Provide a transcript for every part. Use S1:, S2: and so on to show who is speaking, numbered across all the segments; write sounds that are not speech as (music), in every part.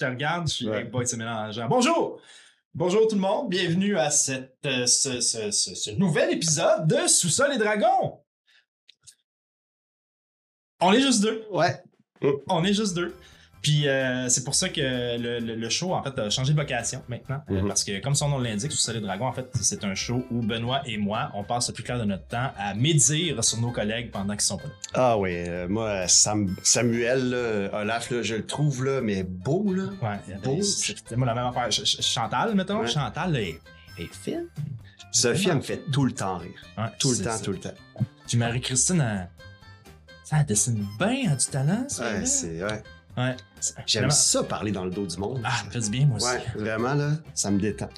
S1: te regarde, je suis
S2: Ouais.
S1: boy, c'est mélangeant. Bonjour! Bonjour tout le monde, bienvenue à cette, euh, ce, ce- ce- ce nouvel épisode de Sous-sol et Dragons. On est juste deux.
S2: Ouais.
S1: On est juste deux. Puis euh, c'est pour ça que le, le- le show, en fait, a changé de location maintenant. Euh,
S2: Mhm.
S1: parce que, comme son nom l'indique, Sous-sol et Dragons, en fait, c'est un show où Benoît et moi, on passe le plus clair de notre temps à médire sur nos collègues pendant qu'ils sont pas là.
S2: Ah oui, euh, moi, Sam- Samuel, là, Olaf, là, je le trouve, là, mais beau, là.
S1: Ouais,
S2: Beau.
S1: c'est c'est- moi la même affaire. Ch- Ch- Chantal, mettons.
S2: Ouais.
S1: Chantal est, est fine.
S2: Sophie, elle me fait tout le temps rire.
S1: Ouais,
S2: Tout le temps,
S1: ça.
S2: tout le temps.
S1: Puis Marie-Christine, elle, ça, elle dessine bien, elle a du talent.
S2: Ouais, c'est, ouais.
S1: Ouais.
S2: J'aime
S1: vraiment-
S2: ça parler dans le dos du monde.
S1: Ah, ça me fait du bien, moi aussi.
S2: ouais, vraiment, là, ça me détend.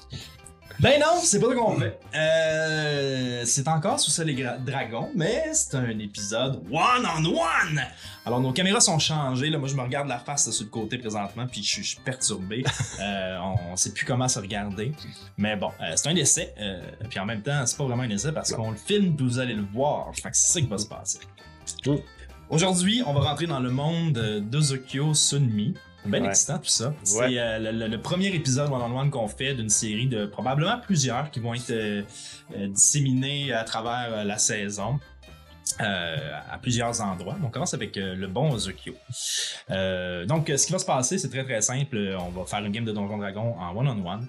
S1: Ben non, c'est pas ce qu'on fait. Euh, c'est encore sous ça les dragons, mais c'est un épisode one-on-one. Alors, nos caméras sont changées. Là, moi, je me regarde la face là, sur le côté présentement, puis je suis- perturbé. (laughs) Euh, on, on sait plus comment se regarder. Mais bon, euh, c'est un essai. euh, puis en même temps, c'est pas vraiment un essai parce qu'on le filme, puis vous allez le voir. Fait que c'est ça qui va se passer. Aujourd'hui, on va rentrer dans le monde euh, d'Ozokyo Sunmi. Bien
S2: Ouais.
S1: excitant tout ça. C'est euh, le, le- le premier épisode one-on-one qu'on fait d'une série de probablement plusieurs qui vont être euh, euh, disséminés à travers la saison. euh, à plusieurs endroits. On commence avec euh, le bon Ozokyo. Euh, donc, ce qui va se passer, c'est très très simple. On va faire une game de Donjon Dragon en one-on-one.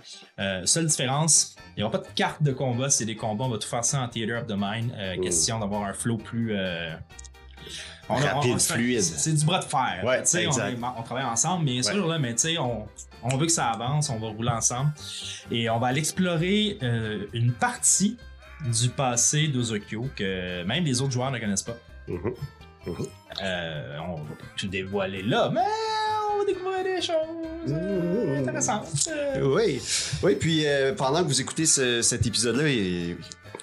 S1: Seule différence, il n'y aura pas de carte de combat, c'est des combats. On va tout faire ça en Theater of the Mind.
S2: Mm.
S1: Question d'avoir un flow plus. On
S2: Rapide,
S1: on-
S2: fluide.
S1: C'est du bras de fer.
S2: Ouais,
S1: on, travaille ensemble, bien sûr, là, mais tu sais, on, on veut que ça avance, on va rouler ensemble. Et on va aller explorer euh, une partie du passé d'Ozokyo que même les autres joueurs ne connaissent pas.
S2: Mhm.
S1: Euh, on va pas tout dévoiler là, mais on va découvrir des choses euh,
S2: Mmh.
S1: intéressantes.
S2: Oui, oui. Puis pendant que vous écoutez ce- cet épisode-là,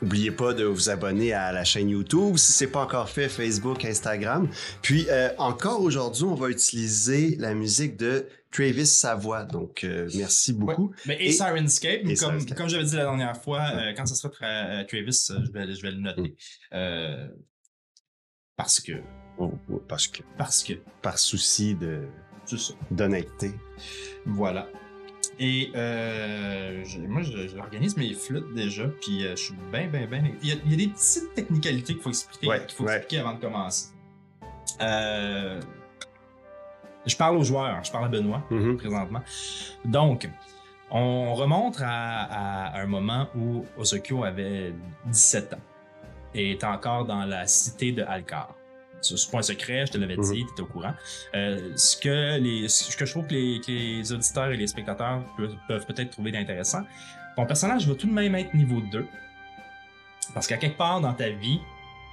S2: N'oubliez pas de vous abonner à la chaîne YouTube si c'est pas encore fait, Facebook, Instagram. Puis euh, encore aujourd'hui, on va utiliser la musique de Travis Savoie. Donc euh, merci beaucoup.
S1: Mais et,
S2: Et-
S1: Sirenscape,
S2: et
S1: comme, comme j'avais dit la dernière fois, euh, quand ça sera tra- Travis, je vais, je vais le noter.
S2: Mm.
S1: Parce que.
S2: Oh, oh, parce que
S1: Parce que.
S2: par souci de d'honnêteté.
S1: Voilà. Et euh, moi, j'organise mes flûtes déjà, puis euh, je suis bien, bien, bien. Il y, a, il y a des petites technicalités qu'il faut expliquer,
S2: Ouais,
S1: qu'il faut
S2: ouais.
S1: expliquer avant de commencer. Euh, je parle aux joueurs, je parle à Benoît
S2: Mhm.
S1: présentement. Donc, on remonte à, à un moment où Ozokyo avait 17 ans et était encore dans la cité de Alcar. Ce n'est pas un secret, je te l'avais dit, tu étais au courant. Euh, ce, que les, ce que je trouve que les, que les auditeurs et les spectateurs peuvent, peuvent peut-être trouver d'intéressant, ton personnage va tout de même être niveau 2. Parce qu'à quelque part dans ta vie,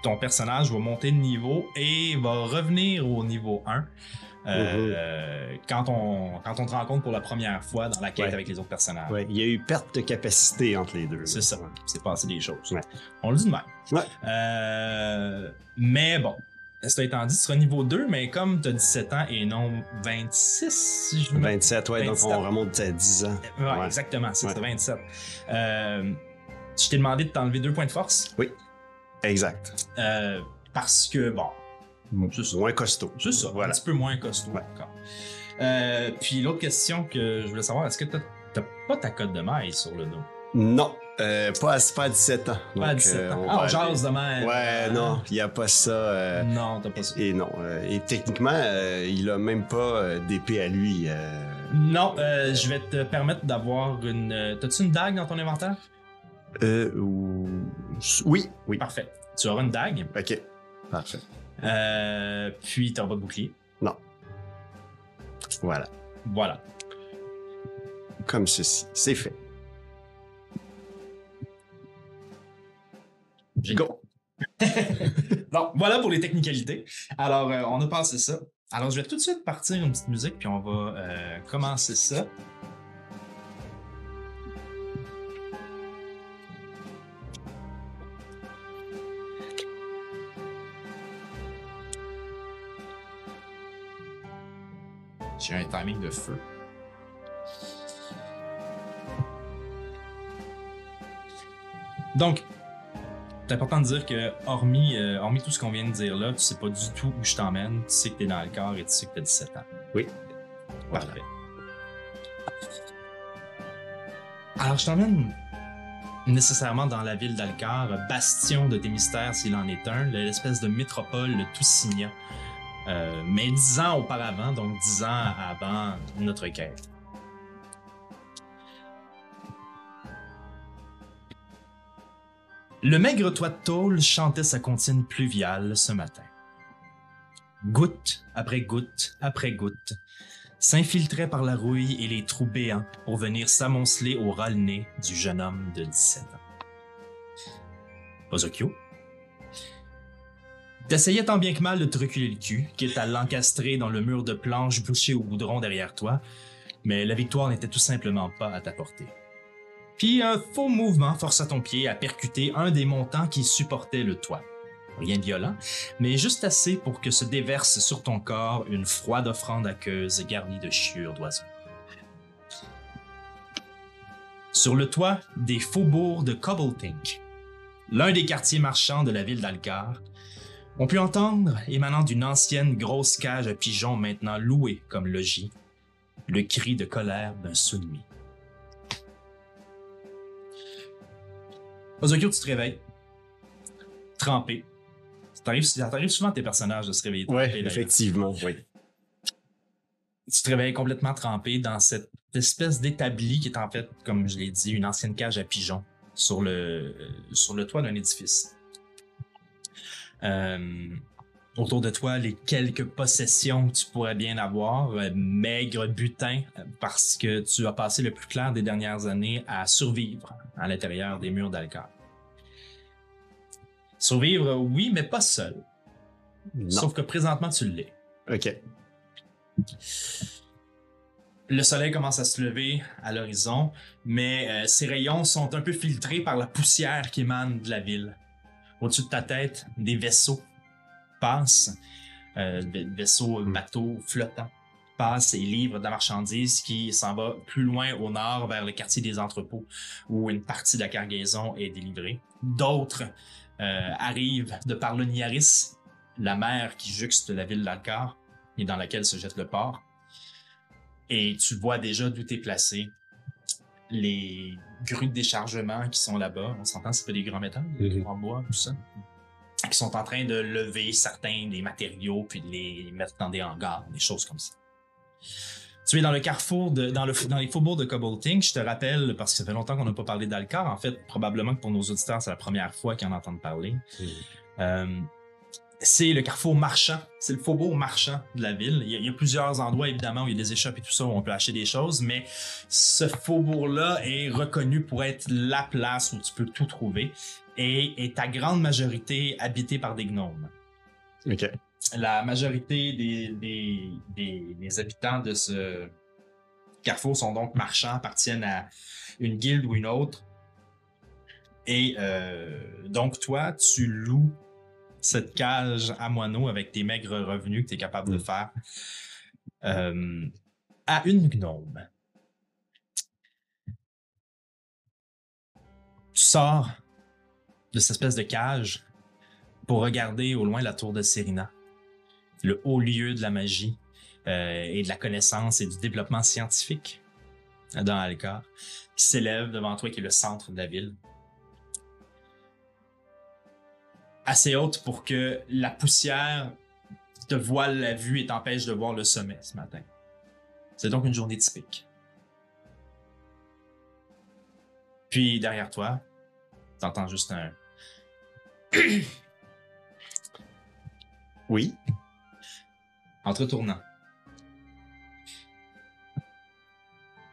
S1: ton personnage va monter de niveau et va revenir au niveau 1 euh, quand, on, quand on te rencontre pour la première fois dans la quête
S2: Ouais.
S1: avec les autres personnages.
S2: Ouais, il y a eu perte de capacité entre les deux.
S1: C'est ça. C'est passé des choses.
S2: Ouais.
S1: On le dit de même. Euh, mais bon, cela étant dit, tu seras niveau 2, mais comme tu as 17 ans et non 26, si je me
S2: 27, ouais, donc
S1: 27.
S2: on remonte à 10 ans.
S1: Ouais,
S2: Ouais.
S1: exactement, c'est
S2: Ouais.
S1: ça, 27. Euh, je t'ai demandé de t'enlever deux points de force
S2: Exact.
S1: euh, parce que, bon, c'est ça.
S2: Moins costaud.
S1: C'est ça,
S2: Voilà.
S1: un petit peu moins costaud
S2: Ouais.
S1: encore. Euh, puis l'autre question que je voulais savoir, est-ce que t'as t'as pas ta cote de maille sur le dos?
S2: Non, euh, pas, à, pas à 17 ans.
S1: Pas à
S2: Donc,
S1: 17
S2: euh,
S1: ans.
S2: on
S1: Ah, jase de même.
S2: Ouais, non, il n'y a pas ça. euh,
S1: Non, t'as pas ça.
S2: Et non. euh, et techniquement, euh, il a même pas euh, d'épée à lui. euh,
S1: Non, euh, je vais te permettre d'avoir une. euh, T'as-tu une dague dans ton inventaire?
S2: euh, ou- Oui, oui.
S1: Parfait. Tu auras une dague.
S2: Ok. Parfait.
S1: Euh, puis t'auras pas de bouclier.
S2: Voilà.
S1: Voilà.
S2: Comme ceci. C'est fait. Go.
S1: Donc, (laughs) voilà pour les technicalités. Alors, euh, on a passé ça. Alors, je vais tout de suite partir une petite musique, puis on va euh, commencer ça. J'ai un timing de feu. Donc, c'est important de dire que, hormis, euh, hormis tout ce qu'on vient de dire là, tu sais pas du tout où je t'emmène, tu sais que t'es dans le corps et tu sais que t'as 17 ans.
S2: Oui.
S1: Parfait. Alors, je t'emmène nécessairement dans la ville d'Alcar, bastion de tes mystères s'il en est un, l'espèce de métropole Toussigna. Euh, mais dix ans auparavant, donc dix ans avant notre quête. Le maigre toit de tôle chantait sa comptine pluviale ce matin. Goutte après goutte après goutte s'infiltrait par la rouille et les trous béants pour venir s'amonceler au ras nez du jeune homme de 17 ans. Ozokyo, t'essayais tant bien que mal de te reculer le cul, quitte à l'encastrer dans le mur de planches bouché au goudron derrière toi, mais la victoire n'était tout simplement pas à ta portée. Puis un faux mouvement força ton pied à percuter un des montants qui supportait le toit. Rien de violent, mais juste assez pour que se déverse sur ton corps une froide offrande aqueuse garnie de chiures d'oiseaux. Sur le toit des faubourgs de Cobbletink, l'un des quartiers marchands de la ville d'Alcar, on put entendre, émanant d'une ancienne grosse cage à pigeons maintenant louée comme logis, le cri de colère d'un soumis. Ozokyo, tu te réveilles. Trempé. Ça t'arrive, souvent à tes personnages de se réveiller d'ailleurs.
S2: effectivement, oui.
S1: Tu te réveilles complètement trempé dans cette espèce d'établi qui est en fait, comme je l'ai dit, une ancienne cage à pigeons sur le, sur le toit d'un édifice. Euh, autour de toi, les quelques possessions que tu pourrais bien avoir, euh, maigre butin, euh, parce que tu as passé le plus clair des dernières années à survivre à l'intérieur des murs d'Alcar. Survivre, oui, mais pas seul.
S2: Non.
S1: Sauf que présentement, tu l'es.
S2: OK.
S1: Le soleil commence à se lever à l'horizon, mais euh, ses rayons sont un peu filtrés par la poussière qui émane de la ville. Au-dessus de ta tête, des vaisseaux passent, euh, des vaisseaux, bateaux flottants passent et livrent de la marchandise qui s'en va plus loin au nord vers le quartier des entrepôts où une partie de la cargaison est délivrée. D'autres euh, arrivent de par le Niaris, la mer qui jouxte la ville d'Alcar et dans laquelle se jette le port. Et tu vois déjà d'où t'es placé. Les grues de déchargement qui sont là-bas, on s'entend, c'est pas des grands métals, des
S2: Mhm.
S1: grands bois, tout ça, qui sont en train de lever certains des matériaux puis de les mettre dans des hangars, des choses comme ça. Tu es dans le carrefour, de, dans, le, dans les faubourgs de Cobbletink. Je te rappelle, parce que ça fait longtemps qu'on n'a pas parlé d'Alcar. En fait, probablement que pour nos auditeurs, c'est la première fois qu'ils en entendent parler. Euh, c'est le carrefour marchand. C'est le faubourg marchand de la ville. Il y, a, il y a plusieurs endroits, évidemment, où il y a des échoppes et tout ça, où on peut acheter des choses, mais ce faubourg-là est reconnu pour être la place où tu peux tout trouver et est à grande majorité habité par des gnomes.
S2: OK.
S1: La majorité des, des, des, des habitants de ce carrefour sont donc marchands, appartiennent à une guilde ou une autre. Et euh, donc, toi, tu loues cette cage à moineaux avec tes maigres revenus que tu es capable de
S2: Mm.
S1: faire euh, à une gnome. Tu sors de cette espèce de cage pour regarder au loin la tour de Serena, le haut lieu de la magie euh, et de la connaissance et du développement scientifique dans Alcar, qui s'élève devant toi, qui est le centre de la ville. Assez haute pour que la poussière te voile la vue et t'empêche de voir le sommet ce matin. C'est donc une journée typique. Puis derrière toi, t'entends juste un (coughs)
S2: Oui.
S1: En te retournant.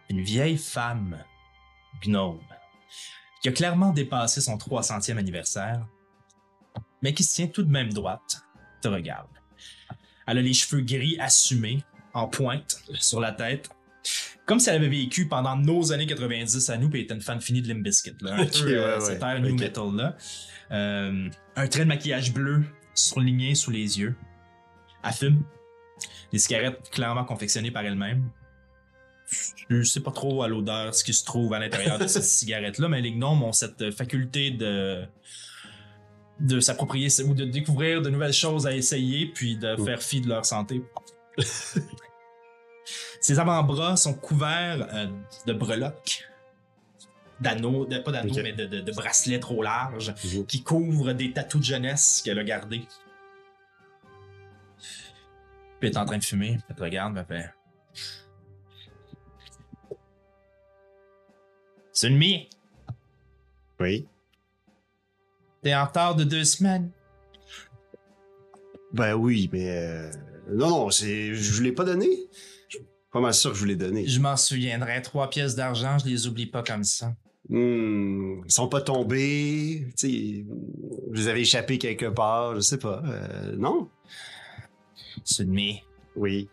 S1: Une vieille femme, gnome, qui a clairement dépassé son 300e anniversaire, mais qui se tient tout de même droite, te regarde. Elle a les cheveux gris assumés, en pointe, sur la tête, comme si elle avait vécu pendant nos années 90 à nous, puis elle était une fan finie de Limp Bizkit, là. Un (laughs) peu, euh,
S2: ouais,
S1: cet
S2: ouais.
S1: air new
S2: Ok.
S1: metal-là. Euh, un trait de maquillage bleu surligné sous les yeux. Elle fume. Des cigarettes clairement confectionnées par elle-même. Je sais pas trop à l'odeur ce qui se trouve à l'intérieur de cette (laughs) cigarette-là, mais les gnomes ont cette faculté de de s'approprier ou de découvrir de nouvelles choses à essayer puis de faire fi de leur santé. (laughs) Ses avant-bras sont couverts euh, de breloques, d'anneaux, de- pas d'anneaux, mais de, de- de bracelets trop larges qui couvrent des tatous de jeunesse qu'elle a gardés. Puis elle est en train de fumer, elle te regarde, elle fait. Sunmi,
S2: Oui.
S1: t'es en retard de deux semaines.
S2: Ben oui, mais. euh, Non, non, c'est. Je vous l'ai pas donné. Pas mal sûr que je vous l'ai donné.
S1: Je m'en souviendrai. Trois pièces d'argent, je les oublie pas comme ça.
S2: Hmm, ils sont pas tombés. Vous avez échappé quelque part, je sais pas. Euh, non?
S1: Sunmi,
S2: Oui.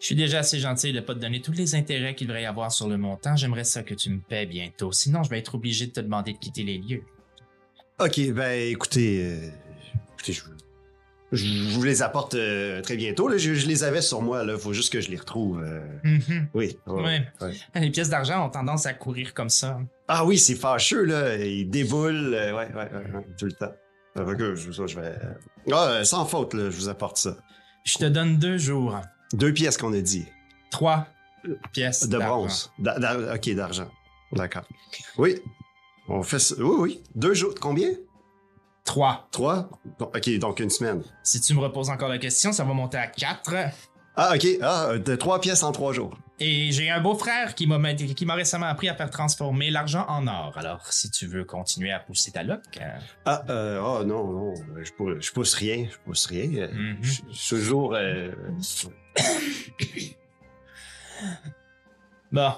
S1: je suis déjà assez gentil de pas te donner tous les intérêts qu'il devrait y avoir sur le montant. J'aimerais ça que tu me paies bientôt. Sinon, je vais être obligé de te demander de quitter les lieux.
S2: Ok, ben écoutez. euh, écoutez, je, je vous les apporte euh, très bientôt. Là. Je, je les avais sur moi, là. Faut juste que je les retrouve. euh,
S1: Mhm.
S2: Oui. ouais,
S1: Ouais.
S2: ouais.
S1: Les pièces d'argent ont tendance à courir comme ça.
S2: Ah oui, c'est fâcheux, là. Ils déboulent. euh, tout le temps. Que je, vais. Ah, euh, sans faute, là, je vous apporte ça.
S1: Je te donne deux jours.
S2: Deux pièces qu'on a dit.
S1: Trois pièces
S2: De bronze. Ok, d'argent. D'accord. Oui. On fait ça. Oui, oui. Deux jours. Combien?
S1: Trois.
S2: Trois? Bon, ok, donc une semaine.
S1: Si tu me reposes encore la question, ça va monter à quatre.
S2: Ah, ok. Ah, de trois pièces en trois jours.
S1: Et j'ai un beau-frère qui m'a qui m'a récemment appris à faire transformer l'argent en or. Alors, si tu veux continuer à pousser ta loc, euh,
S2: Ah, euh, oh non, non. Je pousse, je pousse rien. Je pousse rien. Euh,
S1: Mhm.
S2: Je je suis toujours. euh, (coughs)
S1: bon.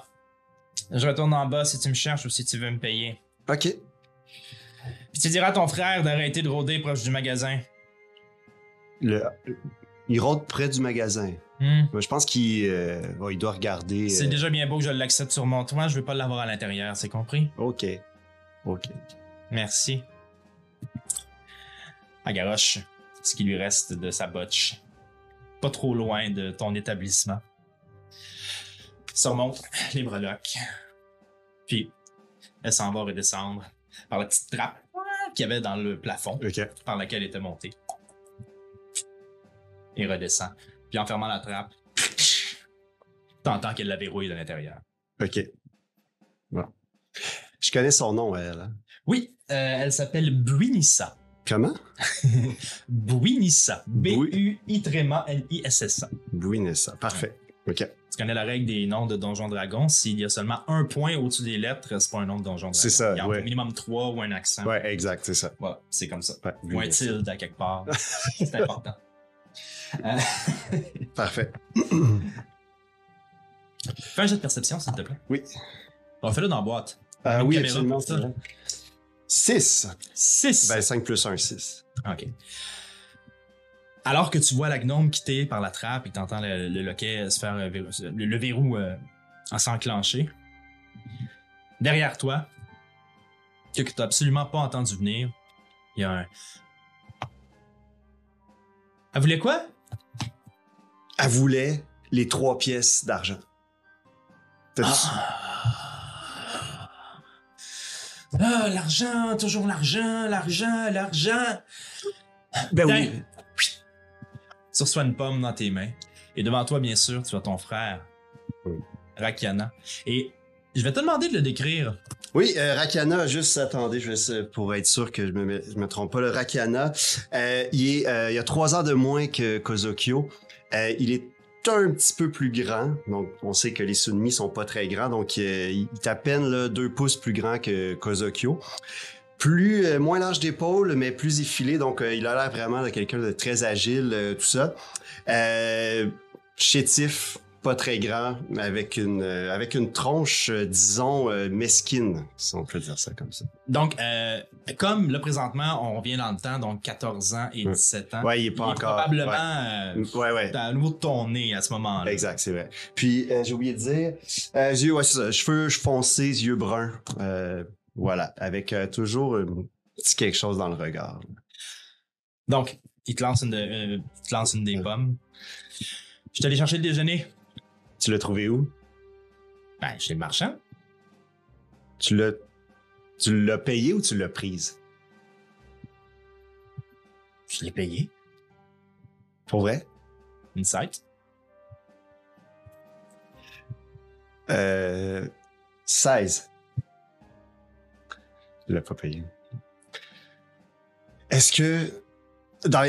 S1: Je retourne en bas si tu me cherches ou si tu veux me payer.
S2: Ok.
S1: Puis tu diras à ton frère d'arrêter de rôder proche du magasin.
S2: Le, il rôde près du magasin.
S1: Hmm.
S2: Je pense qu'il euh, bon, il doit regarder.
S1: C'est
S2: euh,
S1: déjà bien beau que je l'accepte sur mon toit, je veux pas l'avoir à l'intérieur, c'est compris?
S2: Ok. Ok.
S1: Merci. À garoche, ce qui lui reste de sa botche. Pas trop loin de ton établissement. Surmonte les breloques. Puis, elle s'en va redescendre par la petite trappe qu'il y avait dans le plafond
S2: Ok.
S1: par laquelle elle était montée. Et redescend. Puis en fermant la trappe, (laughs) t'entends qu'elle la verrouille de l'intérieur.
S2: Ok. Bon. Je connais son nom, elle. hein.
S1: Oui, euh, elle s'appelle Buinissa.
S2: Comment? (laughs)
S1: Buinissa.
S2: Bui-
S1: B-U-I-N-I-S-S-A.
S2: Bouinessa. Parfait. Ok.
S1: Tu connais la règle des noms de Donjon Dragon. S'il y a seulement un point au-dessus des lettres, c'est pas un nom de Donjon Dragon.
S2: C'est ça,
S1: Il y a
S2: ouais.
S1: au minimum trois ou un accent.
S2: Ouais, exact, c'est ça.
S1: Voilà, c'est comme ça.
S2: Ouais,
S1: Ou un tilde à quelque part. (laughs) c'est important. Euh, (laughs)
S2: Parfait. (coughs)
S1: fais un jet de perception, s'il te plaît.
S2: Oui.
S1: On fait le dans la boîte.
S2: Ah oui, absolument.
S1: pour ça.
S2: c'est vrai. 6.
S1: 6.
S2: Ben, 5 plus 1, 6.
S1: OK. Alors que tu vois la gnome quitter par la trappe et t'entends le, le loquet se faire euh, verrou- le, le verrou euh, en s'enclencher, derrière toi, que tu n'as absolument pas entendu venir, il y a un. Elle voulait quoi?
S2: Elle voulait les trois pièces d'argent. T'as-
S1: Ah, l'argent, toujours l'argent, l'argent, l'argent.
S2: Ben oui.
S1: Tu reçois une pomme dans tes mains. Et devant toi, bien sûr, tu as ton frère. Rakiana. Et je vais te demander de le décrire.
S2: Oui, euh, Rakana, juste attendez, je vais pour être sûr que je me, je me trompe pas. Le Rakana, euh, il, est, euh, il a trois ans de moins que Kozokyo. Il est un petit peu plus grand, donc on sait que les Sunmi sont pas très grands, donc il est à peine là, deux pouces plus grand que Kozokyo. Plus euh, moins large d'épaule, mais plus effilé, donc euh, il a l'air vraiment de quelqu'un de très agile, euh, tout ça. Euh, chétif, pas très grand, avec une euh, avec une tronche, euh, disons euh, mesquine, si on peut dire ça comme ça.
S1: Donc, euh, comme là, présentement, on revient dans le temps, donc 14 ans et
S2: Ouais.
S1: 17 ans.
S2: Ouais, il est pas
S1: il est
S2: encore.
S1: probablement
S2: Ouais, ouais.
S1: à nouveau de ton nez à ce moment-là.
S2: Exact, c'est vrai. Puis euh, j'ai oublié de dire, euh, yeux, ouais, c'est ça, cheveux foncés, yeux bruns, euh, voilà, avec euh, toujours un petit quelque chose dans le regard.
S1: Donc, il te lance une, de- euh, il te lance une des pommes. Je suis allé chercher le déjeuner.
S2: Tu l'as trouvé où?
S1: Ben, chez le marchand.
S2: Tu l'as, tu l'as payé ou tu l'as prise?
S1: Je l'ai payé.
S2: Pour vrai?
S1: Insight.
S2: Euh, 16. Je l'ai pas payé. Est-ce que. dans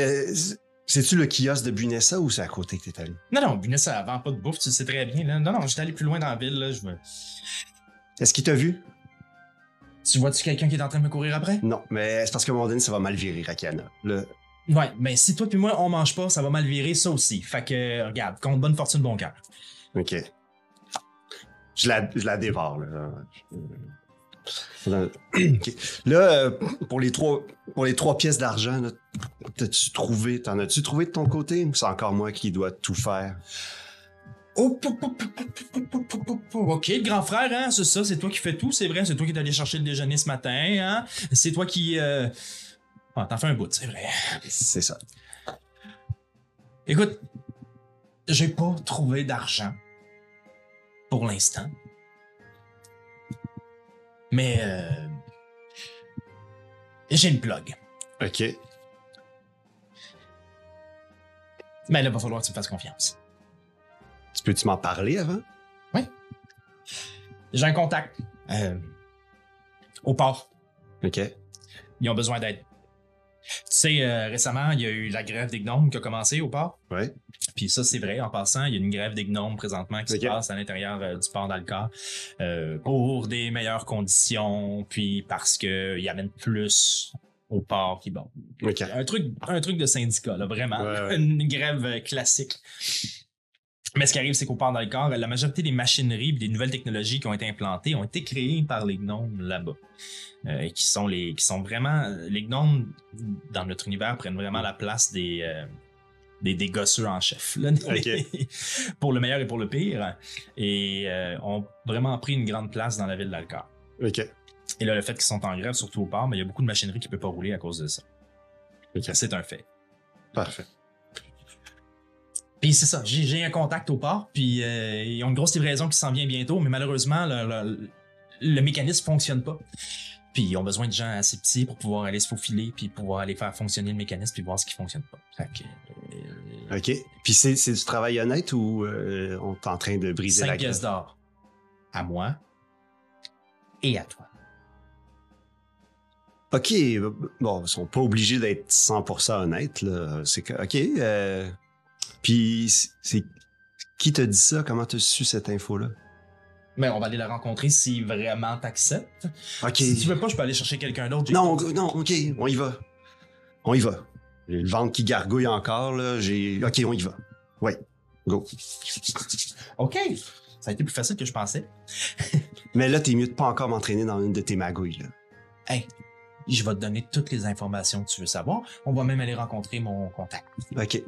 S2: C'est-tu le kiosque de Bunessa ou c'est à côté que t'es allé?
S1: Non, non, Buness, ça vend pas de bouffe, tu le sais très bien. Là. Non, non, j'étais allé plus loin dans la ville. Là, je veux...
S2: Est-ce qu'il t'a vu?
S1: Tu vois-tu quelqu'un qui est en train de me courir après?
S2: Non, mais c'est parce un moment donné, ça va mal virer, Rakana. Là,
S1: Ouais, mais si toi puis moi, on mange pas, ça va mal virer, ça aussi. Fait que, regarde, compte bonne fortune, bon cœur.
S2: OK. Je la, je la dévore, là. Là, Là, euh, pour les trois, pour les trois pièces d'argent, t'as-tu trouvé, t'en as-tu trouvé de ton côté? Ou c'est encore moi qui dois tout faire?
S1: Ok, le grand frère, hein, c'est ça, c'est toi qui fais tout, c'est vrai, c'est toi qui es allé chercher le déjeuner ce matin, hein, c'est toi qui. Euh, ah, t'en fais un bout, c'est vrai.
S2: C'est ça.
S1: Écoute, j'ai pas trouvé d'argent pour l'instant. Mais euh, j'ai une plug.
S2: OK.
S1: Mais là, il va falloir que tu me fasses confiance.
S2: Tu peux-tu m'en parler avant?
S1: J'ai un contact euh, au port.
S2: OK.
S1: Ils ont besoin d'aide. Tu sais, euh, récemment, il y a eu la grève des gnomes qui a commencé au port.
S2: Ouais.
S1: Puis ça, c'est vrai. En passant, il y a une grève des gnomes présentement qui se passe à l'intérieur euh, du port d'Alcar euh, pour des meilleures conditions, puis parce que il y amène plus au port qui bon.
S2: OK.
S1: Un truc, un truc de syndicat, là, vraiment.
S2: Ouais, ouais.
S1: Une grève classique. Mais ce qui arrive, c'est qu'au port d'Alcar, la majorité des machineries et des nouvelles technologies qui ont été implantées ont été créées par les gnomes là-bas. Euh, et qui sont les qui sont vraiment les gnomes dans notre univers prennent vraiment la place des euh, des, des gosseux en chef là. (laughs) pour le meilleur et pour le pire et euh, ont vraiment pris une grande place dans la ville d'Alcar.
S2: OK.
S1: Et là le fait qu'ils sont en grève surtout au port, mais il y a beaucoup de machinerie qui peut pas rouler à cause de ça.
S2: OK.
S1: C'est un fait.
S2: Parfait.
S1: Puis c'est ça, j'ai un contact au port, puis euh, ils ont une grosse livraison qui s'en vient bientôt, mais malheureusement, le, le- le mécanisme fonctionne pas. Puis ils ont besoin de gens assez petits pour pouvoir aller se faufiler, puis pouvoir aller faire fonctionner le mécanisme, puis voir ce qui fonctionne pas. Fait que, euh,
S2: OK. Puis c'est, c'est du travail honnête ou euh, on est en train de briser la
S1: 5 pièces d'or. À moi et à toi.
S2: OK. Bon, ils sont pas obligés d'être 100% honnêtes, là. C'est que, OK. euh, Puis c'est-. Qui t'a dit ça? Comment t'as su cette info-là?
S1: Mais on va aller la rencontrer si vraiment t'acceptes.
S2: OK.
S1: Si tu veux pas, je peux aller chercher quelqu'un d'autre.
S2: Non, non, OK. On y va. On y va. J'ai le ventre qui gargouille encore, là. J'ai... OK, on y va. Ouais. Go.
S1: OK. Ça a été plus facile que je pensais. (laughs)
S2: Mais là, t'es mieux de pas encore m'entraîner dans une de tes magouilles, là.
S1: Hey, je vais te donner toutes les informations que tu veux savoir. On va même aller rencontrer mon contact.
S2: OK.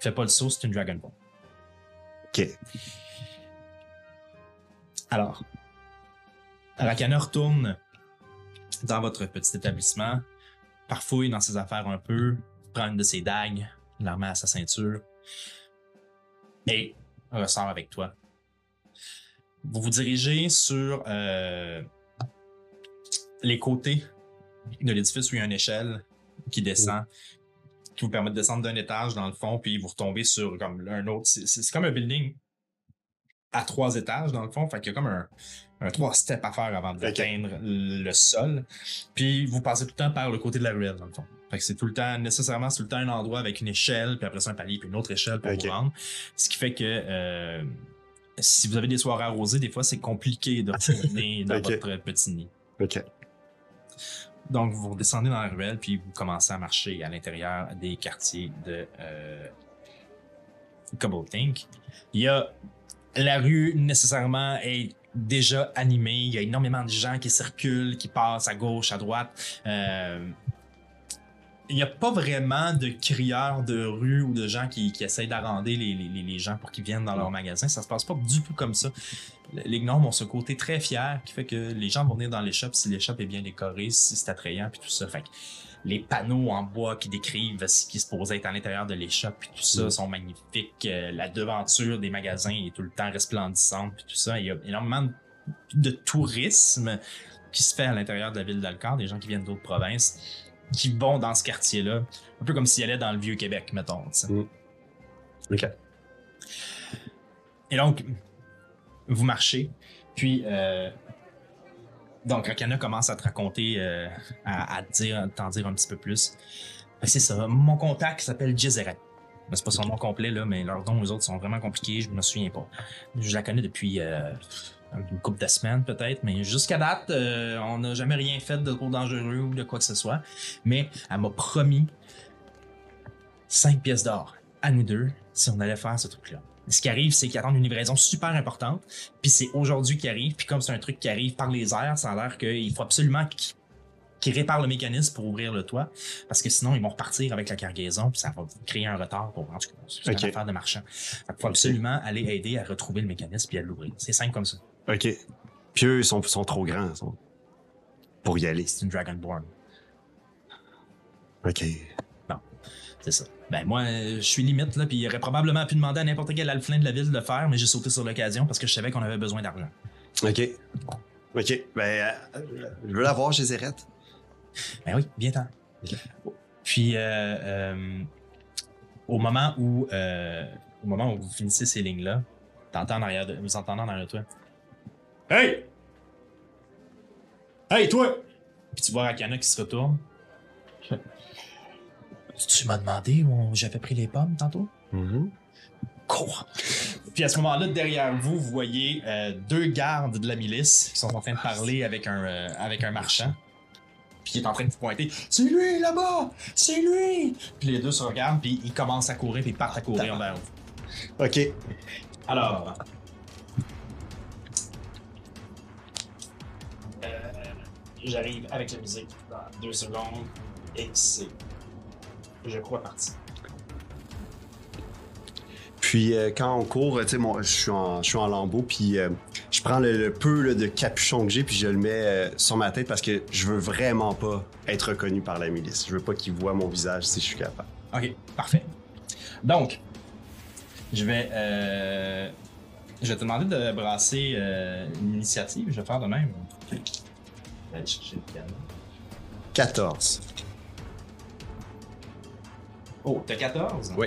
S1: Fais pas le saut, c'est une Dragon Ball.
S2: OK.
S1: Alors, Rakana retourne dans votre petit établissement, parfouille dans ses affaires un peu, prend une de ses dagues, la remet à sa ceinture et ressort avec toi. Vous vous dirigez sur euh, les côtés de l'édifice où il y a une échelle qui descend, qui vous permet de descendre d'un étage dans le fond, puis vous retombez sur comme un autre. C'est- comme un building à trois étages dans le fond, fait qu'il y a comme un, un trois steps à faire avant d'atteindre le sol. Puis vous passez tout le temps par le côté de la ruelle dans le fond. Fait que c'est tout le temps, nécessairement, c'est tout le temps un endroit avec une échelle, puis après ça un palier, puis une autre échelle pour
S2: Ok.
S1: vous rendre. Ce qui fait que euh, si vous avez des soirées arrosées, des fois c'est compliqué de (laughs) retourner dans votre petit nid.
S2: OK.
S1: Donc, vous descendez dans la ruelle, puis vous commencez à marcher à l'intérieur des quartiers de euh, Cobble Think. Il y a la rue nécessairement est déjà animée. Il y a énormément de gens qui circulent, qui passent à gauche, à droite. Euh, il n'y a pas vraiment de crieurs de rue ou de gens qui, qui essayent d'arrander les, les- les- les gens pour qu'ils viennent dans leur magasin. Ça se passe pas du tout comme ça. Les gnomes ont ce côté très fier qui fait que les gens vont venir dans l'échoppe si l'échoppe est bien décorée, si c'est attrayant, puis tout ça. Fait que les panneaux en bois qui décrivent ce qui se posait être à l'intérieur de l'échoppe, puis tout ça,
S2: Mm.
S1: sont magnifiques. Euh, la devanture des magasins est tout le temps resplendissante, puis tout ça. Il y a énormément de, tourisme qui se fait à l'intérieur de la ville d'Alcar, des gens qui viennent d'autres provinces, qui vont dans ce quartier-là, un peu comme s'ils allaient dans le Vieux-Québec, mettons. tu sais.
S2: Mm. Ok.
S1: Et donc, vous marchez, puis euh, donc Rakana commence à te raconter, euh, à, à te dire, t'en dire un petit peu plus. Ben, c'est ça. Mon contact s'appelle Jezeret. Ben, c'est pas son nom complet là, mais leurs noms, les autres sont vraiment compliqués. Je me souviens pas. Je la connais depuis euh, une couple de semaines peut-être, mais jusqu'à date, euh, on n'a jamais rien fait de trop dangereux ou de quoi que ce soit. Mais elle m'a promis 5 pièces d'or à nous deux si on allait faire ce truc-là. Ce qui arrive, c'est qu'ils attendent une livraison super importante, puis c'est aujourd'hui qui arrive, puis comme c'est un truc qui arrive par les airs, ça a l'air qu'il faut absolument qu'ils réparent le mécanisme pour ouvrir le toit, parce que sinon ils vont repartir avec la cargaison, puis ça va créer un retard pour en tout cas, c'est une affaire de marchand. Qu'il faut absolument aller aider à retrouver le mécanisme puis à l'ouvrir. C'est simple comme ça.
S2: OK. Puis eux, ils sont, sont trop grands sont- pour y aller.
S1: C'est une Dragonborn.
S2: OK.
S1: C'est ça. Ben moi, euh, je suis limite là, puis il aurait probablement pu demander à n'importe quel alflin de la ville de le faire, mais j'ai sauté sur l'occasion parce que je savais qu'on avait besoin d'argent.
S2: OK. OK. Ben, euh, je veux la voir chez Zérette.
S1: Ben oui, bien temps. Puis, euh, euh, au moment où, euh, au moment où vous finissez ces lignes-là, t'entends en arrière de, vous entendez en arrière de toi. Hey! Hey, toi! Puis tu vois Rakana qui se retourne. (laughs) Tu m'as demandé où j'avais pris les pommes tantôt?
S2: Mhm.
S1: Cours! Puis à ce moment-là, derrière vous, vous voyez euh, deux gardes de la milice qui sont en train de parler avec un, euh, avec un marchand. Puis il est en train de vous pointer. C'est lui là-bas! C'est lui! Puis les deux se regardent, puis ils commencent à courir, puis ils partent à courir vers vous.
S2: OK.
S1: Alors. J'arrive avec la musique dans deux secondes et c'est. Je crois parti.
S2: Puis euh, quand on court, tu sais, moi, je suis en, je suis en lambeau, puis euh, je prends le, le peu là, de capuchon que j'ai, puis je le mets euh, sur ma tête parce que je veux vraiment pas être reconnu par la milice. Je veux pas qu'ils voient mon visage si je suis capable.
S1: Ok, parfait. Donc, je vais, euh, je vais te demander de brasser euh, une initiative. Je vais faire de même. Je vais aller chercher le piano.
S2: 14.
S1: Oh, t'as 14?
S2: Oui.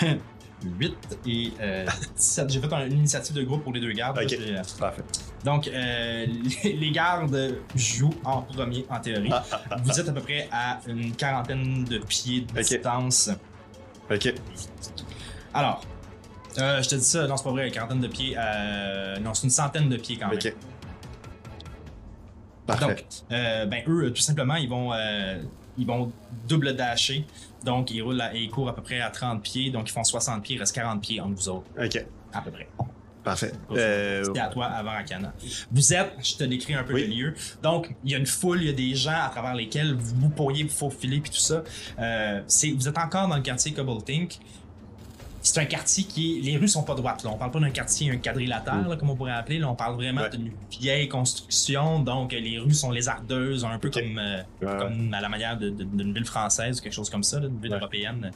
S2: (laughs)
S1: 8 et euh, (laughs) 17. J'ai fait un- une initiative de groupe pour les deux gardes.
S2: Ok.
S1: euh,
S2: Parfait.
S1: Donc, euh, les, les gardes jouent en premier en théorie.
S2: Ah,
S1: Vous êtes à peu près à une quarantaine de pieds de distance.
S2: OK.
S1: Alors, euh, je te dis ça, non, c'est pas vrai, une quarantaine de pieds. euh, non, c'est une centaine de pieds quand même.
S2: OK. Parfait.
S1: Donc, euh, ben eux, tout simplement, ils vont, euh, ils vont double dasher. Donc, ils roulent à- ils courent à peu près à 30 pieds. Donc, ils font 60 pieds, il reste 40 pieds entre vous autres,
S2: OK.
S1: à peu près.
S2: Parfait. Euh,
S1: C'était à toi avant Akana. Vous êtes, je te décris un peu
S2: Oui.
S1: le lieu. Donc, il y a une foule, il y a des gens à travers lesquels vous pourriez vous faufiler puis tout ça. Euh, vous êtes encore dans le quartier Cobblethink. C'est un quartier qui les rues sont pas droites. Là. On parle pas d'un quartier un quadrilatère, là, comme on pourrait appeler. Là, on parle vraiment.
S2: Ouais.
S1: d'une vieille construction. Donc, les rues sont lézardeuses, un peu comme, euh,
S2: ouais.
S1: comme à la manière d'une ville française ou quelque chose comme ça, d'une ville
S2: Ouais.
S1: européenne.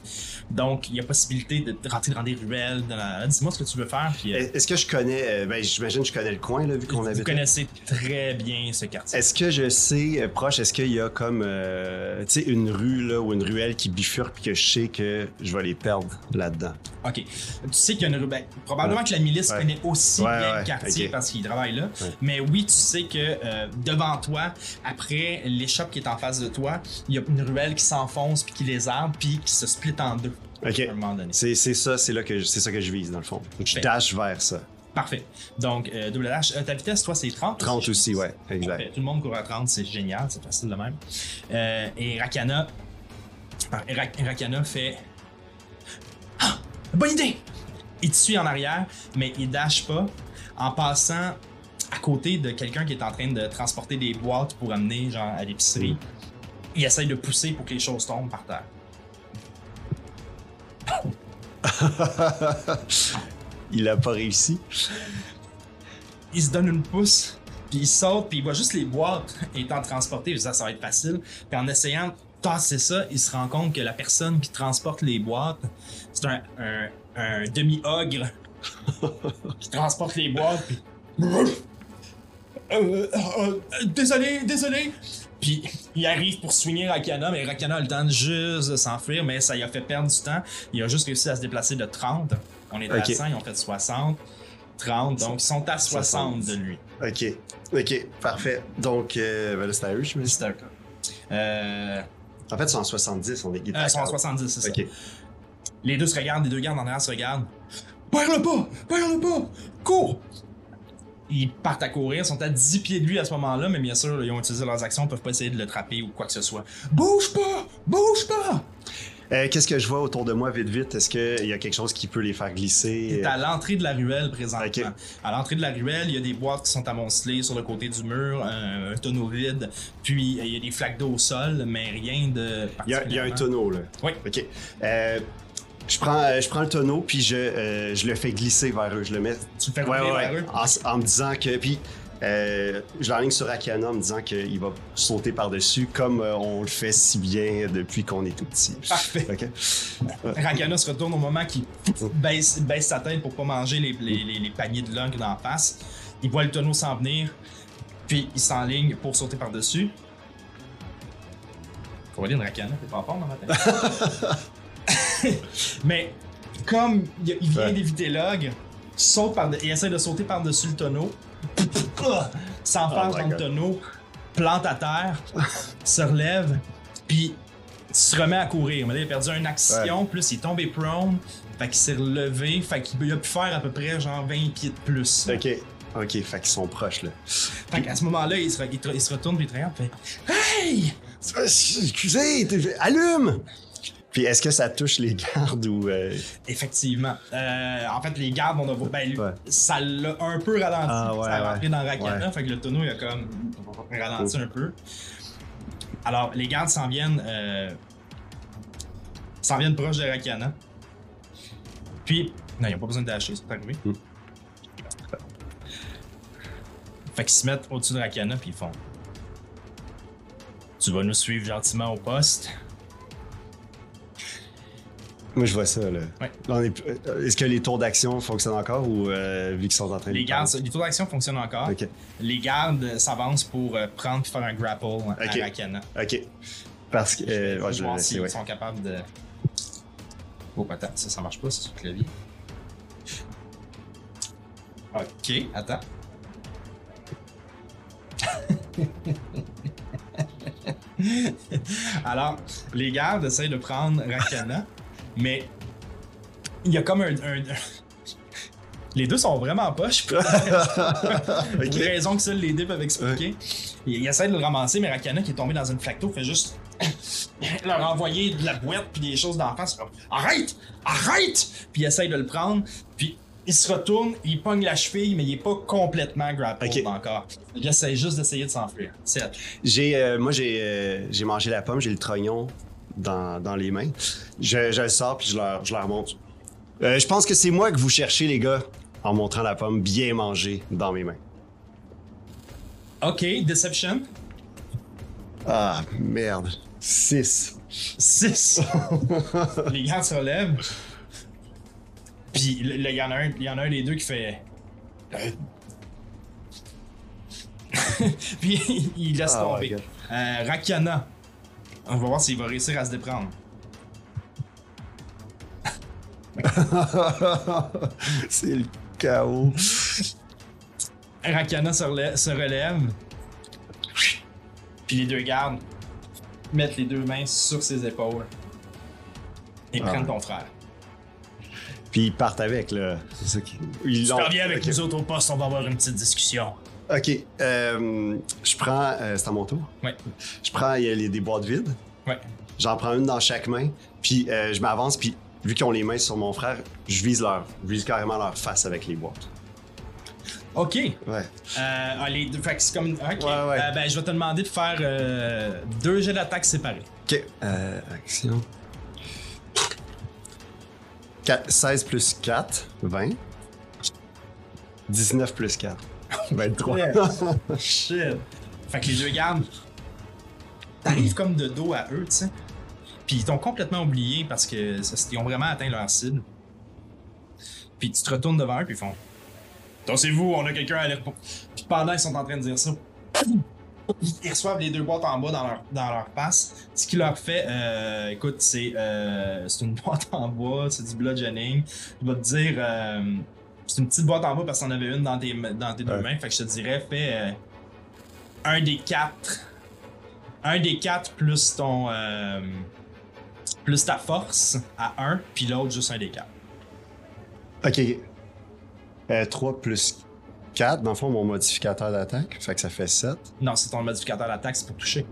S1: Donc, il y a possibilité de rentrer dans des ruelles. la- Dis-moi ce que tu veux faire. Puis, euh,
S2: Est-ce que je connais, euh, ben, j'imagine que je connais le coin, là, vu qu'on
S1: vous
S2: avait.
S1: connaissez très bien ce quartier.
S2: Est-ce que je sais, proche, est-ce qu'il y a comme, euh, tu sais, une rue, là, ou une ruelle qui bifurque, puis que je sais que je vais les perdre là-dedans?
S1: OK. Tu sais qu'il y a une ben, probablement que la milice
S2: Ouais.
S1: connaît aussi
S2: Ouais,
S1: bien le quartier parce qu'ils travaillent là. Mais oui, tu sais que euh, devant toi, après l'échoppe qui est en face de toi, il y a une ruelle qui s'enfonce puis qui lézarde puis qui se split en deux
S2: OK. C'est ça, c'est là que je- c'est ça que je vise, dans le fond. Je
S1: Fait.
S2: dash vers ça.
S1: Parfait. Donc, euh, double dash. Euh, ta vitesse, toi, c'est 30.
S2: 30
S1: je
S2: aussi, ouais, exact.
S1: Parfait. Tout le monde court à 30, c'est génial, c'est facile de même. Euh, et Rakana. Ra- Rakana fait. Ah! Bonne idée! Il te suit en arrière, mais il dash pas en passant à côté de quelqu'un qui est en train de transporter des boîtes pour amener genre à l'épicerie. Il essaye de pousser pour que les choses tombent par terre. (laughs)
S2: Il a pas réussi.
S1: il se donne une pouce, puis il saute, puis il voit juste les boîtes étant transportées, dit, Ah, ça va être facile. Puis en essayant tasser ça, il se rend compte que la personne qui transporte les boîtes, c'est un, un, un demi-ogre (laughs) qui transporte les boîtes, puis... Euh, euh, euh, désolé, désolé. Puis il arrive pour swinger Rakana, mais Rakana a le temps de juste de s'enfuir, mais ça lui a fait perdre du temps. Il a juste réussi à se déplacer de 30. On est à
S2: Ok.
S1: 100, ils ont fait 60. 30, donc ils sont à 60 de lui.
S2: Ok. Ok, parfait. Donc, euh, ben là, c'est à eux, je me dis.
S1: C'est. Euh,
S2: En fait, ils sont en 70, on est
S1: euh, ils sont à 70, c'est ça. Les deux se regardent, les deux gardes en arrière se regardent. Perds le pas! Perds le pas! Cours! Ils partent à courir, ils sont à 10 pieds de lui à ce moment-là, mais bien sûr, ils ont utilisé leurs actions, ils peuvent pas essayer de le trapper ou quoi que ce soit. Bouge pas! Bouge pas!
S2: Euh, Qu'est-ce que je vois autour de moi, vite, vite? Est-ce qu'il y a quelque chose qui peut les faire glisser?
S1: T'es à l'entrée de la ruelle présentement. À l'entrée de la ruelle, il y a des boîtes qui sont amoncelées sur le côté du mur, un, un tonneau vide, puis euh, il y a des flaques d'eau au sol, mais rien de.
S2: Il y, a, il y a un tonneau, là.
S1: Oui.
S2: OK. Euh, je, prends, je prends le tonneau, puis je, euh, je le fais glisser vers eux. Je le mets
S1: Tu le fais
S2: ouais,
S1: vers eux?
S2: En, en me disant que. Puis, euh, je l'enligne sur Akiana en me disant qu'il va sauter par-dessus, comme euh, on le fait si bien depuis qu'on est tout petit.
S1: Parfait.
S2: OK?
S1: Rakana se retourne au moment qu'il baisse, baisse sa tête pour pas manger les, les- les- les paniers de langue d'en face. Il voit le tonneau s'en venir, puis il s'enligne pour sauter par-dessus. Caroline Rakana, t'es pas fort dans ma tête. (laughs) Mais comme il, il vient
S2: Ouais.
S1: d'éviter Log, saute par il essaie de sauter par-dessus le tonneau, s'enfarge
S2: Oh
S1: dans le tonneau, plante à terre, se relève, puis se remet à courir. Mais là, il a perdu une action, plus il est tombé prone, fait qu'il s'est relevé, fait qu'il a pu faire à peu près genre 20 pieds de plus.
S2: OK. OK, fait qu'ils sont proches, là.
S1: Fait qu'à ce moment-là, il se, il te- il se retourne puis il te regarde, fait Hey!
S2: Excusez, t'es- allume! Puis, est-ce que ça touche les (laughs) gardes ou. euh,
S1: Effectivement. Euh, en fait, les gardes vont devoir. Ben, lui,
S2: Ouais.
S1: ça l'a un peu ralenti.
S2: Ah, ouais,
S1: ça a
S2: ouais.
S1: rentré dans Rakana, fait que le tonneau, il a comme ralenti un peu. Alors, les gardes s'en viennent. Euh, s'en viennent proche de Rakana. Puis. Non, ils n'ont pas besoin de dasher, c'est arrivé.
S2: Mm.
S1: Fait qu'ils se mettent au-dessus de Rakana, puis ils font. Tu vas nous suivre gentiment au poste.
S2: Moi, je vois ça, là.
S1: Ouais.
S2: Là, on est- euh, Est-ce que les tours d'action fonctionnent encore ou euh, vu qu'ils sont en train de.
S1: Les gardes, les tours d'action fonctionnent encore. Les gardes s'avancent pour euh, prendre et faire un grapple à. Rakana.
S2: OK. Parce que. euh, ouais, je vais
S1: voir s'ils
S2: ouais.
S1: sont capables de. Oh, attends, ça, ça marche pas, c'est sur le clavier. Ok, attends. (laughs) Alors, les gardes essayent de prendre Rakana, mais il y a comme un. un- (laughs) Les deux sont vraiment poches. (laughs) Pour
S2: OK.
S1: une raison que seuls les deux peuvent expliquer. Il, il essaie de le ramasser, mais Rakana qui est tombé dans une d'eau fait juste (coughs) leur envoyer de la boîte puis des choses d'en face. comme, Arrête! Arrête! Puis il essaie de le prendre, puis il se retourne, il pogne la cheville, mais il est pas complètement grappled encore. Il essaie juste d'essayer de s'enfuir. C'est.
S2: J'ai, euh, moi, j'ai, euh, j'ai mangé la pomme, j'ai le trognon dans, dans les mains. Je, je le sors puis je leur, je leur montre. Euh, je pense que c'est moi que vous cherchez, les gars, en montrant la pomme bien mangée dans mes mains.
S1: Ok, Deception.
S2: Ah, merde. 6.
S1: 6. (laughs) les gardes se relèvent. Puis il y, en a un- y en a un des deux qui fait. Euh. (laughs) Puis il laisse
S2: Ah,
S1: tomber.
S2: God.
S1: Euh, Rakiana. On va voir s'il va réussir à se déprendre. (laughs)
S2: c'est le chaos.
S1: Rakiana se relève, se relève. Puis les deux gardes mettent les deux mains sur ses épaules. Et
S2: Ah.
S1: prennent ton frère.
S2: Puis ils partent avec, là. C'est ça qui. Ils
S1: Tu
S2: l'ont-
S1: reviens avec
S2: Ok.
S1: nous autres au poste, on va avoir une petite discussion.
S2: Ok. euh, je prends. euh, c'est à mon tour.
S1: Ouais.
S2: Je prends il y a les, des boîtes vides.
S1: Ouais.
S2: J'en prends une dans chaque main. Puis euh, je m'avance. Puis vu qu'ils ont les mains sur mon frère, je vise leur, je vise carrément leur face avec les boîtes.
S1: Ok.
S2: Ouais.
S1: Euh, ah, les deux, fait que c'est comme. Ok.
S2: Ouais, ouais.
S1: Ben, je vais te demander de faire deux jets d'attaque séparés.
S2: Ok. Action. 4, 16 plus 4, 20. 19 plus 4. (laughs) 23.
S1: Shit. Fait que les deux gardes. T'arrives comme de dos à eux, tu sais. Puis ils t'ont complètement oublié parce que ça- ils ont vraiment atteint leur cible. Puis tu te retournes devant eux, puis ils font. Tassez-vous, on a quelqu'un à l'air. Puis pendant qu'ils sont en train de dire ça, Ils reçoivent les deux boîtes en bas dans leur, dans leur passe. Ce qui leur fait, euh, écoute, c'est euh, c'est une (laughs) boîte en bois, c'est du bludgeoning. Je vais te dire, euh, c'est une petite boîte en bas parce qu'on avait une dans tes, dans tes deux mains. Fait que je te dirais, fais euh, un des quatre. Un des quatre plus ton. euh, plus ta force à 1, puis l'autre juste un des quatre.
S2: Ok. Euh, 3 plus 4, dans le fond, mon modificateur d'attaque. Fait que ça fait 7.
S1: Non, c'est ton modificateur d'attaque, c'est pour toucher.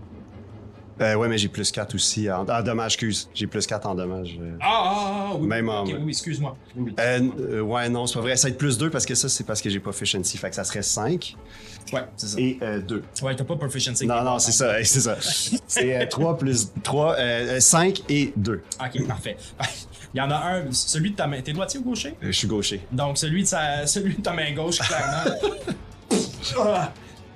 S2: Euh, ouais, mais j'ai plus 4 aussi en, en dommage, excuse. J'ai plus 4 en dommage. euh.
S1: Ah, ah, ah, oui.
S2: Même en-
S1: oui, excuse-moi. Oui.
S2: Euh, ouais, non, c'est pas vrai. Ça va être plus 2 parce que ça, c'est parce que j'ai pas efficiency. Fait que ça serait 5
S1: Ouais, c'est ça.
S2: et 2.
S1: Ouais, t'as pas proficiency.
S2: non, non, c'est ça, c'est ça. (laughs) C'est 3 plus 3, euh, 5 et 2.
S1: Ok, parfait. (laughs) Il y en a un, celui de ta main. T'es droitier ou gaucher?
S2: Je suis gaucher.
S1: Donc, celui de, sa, celui de ta main gauche, clairement. (laughs) Ah,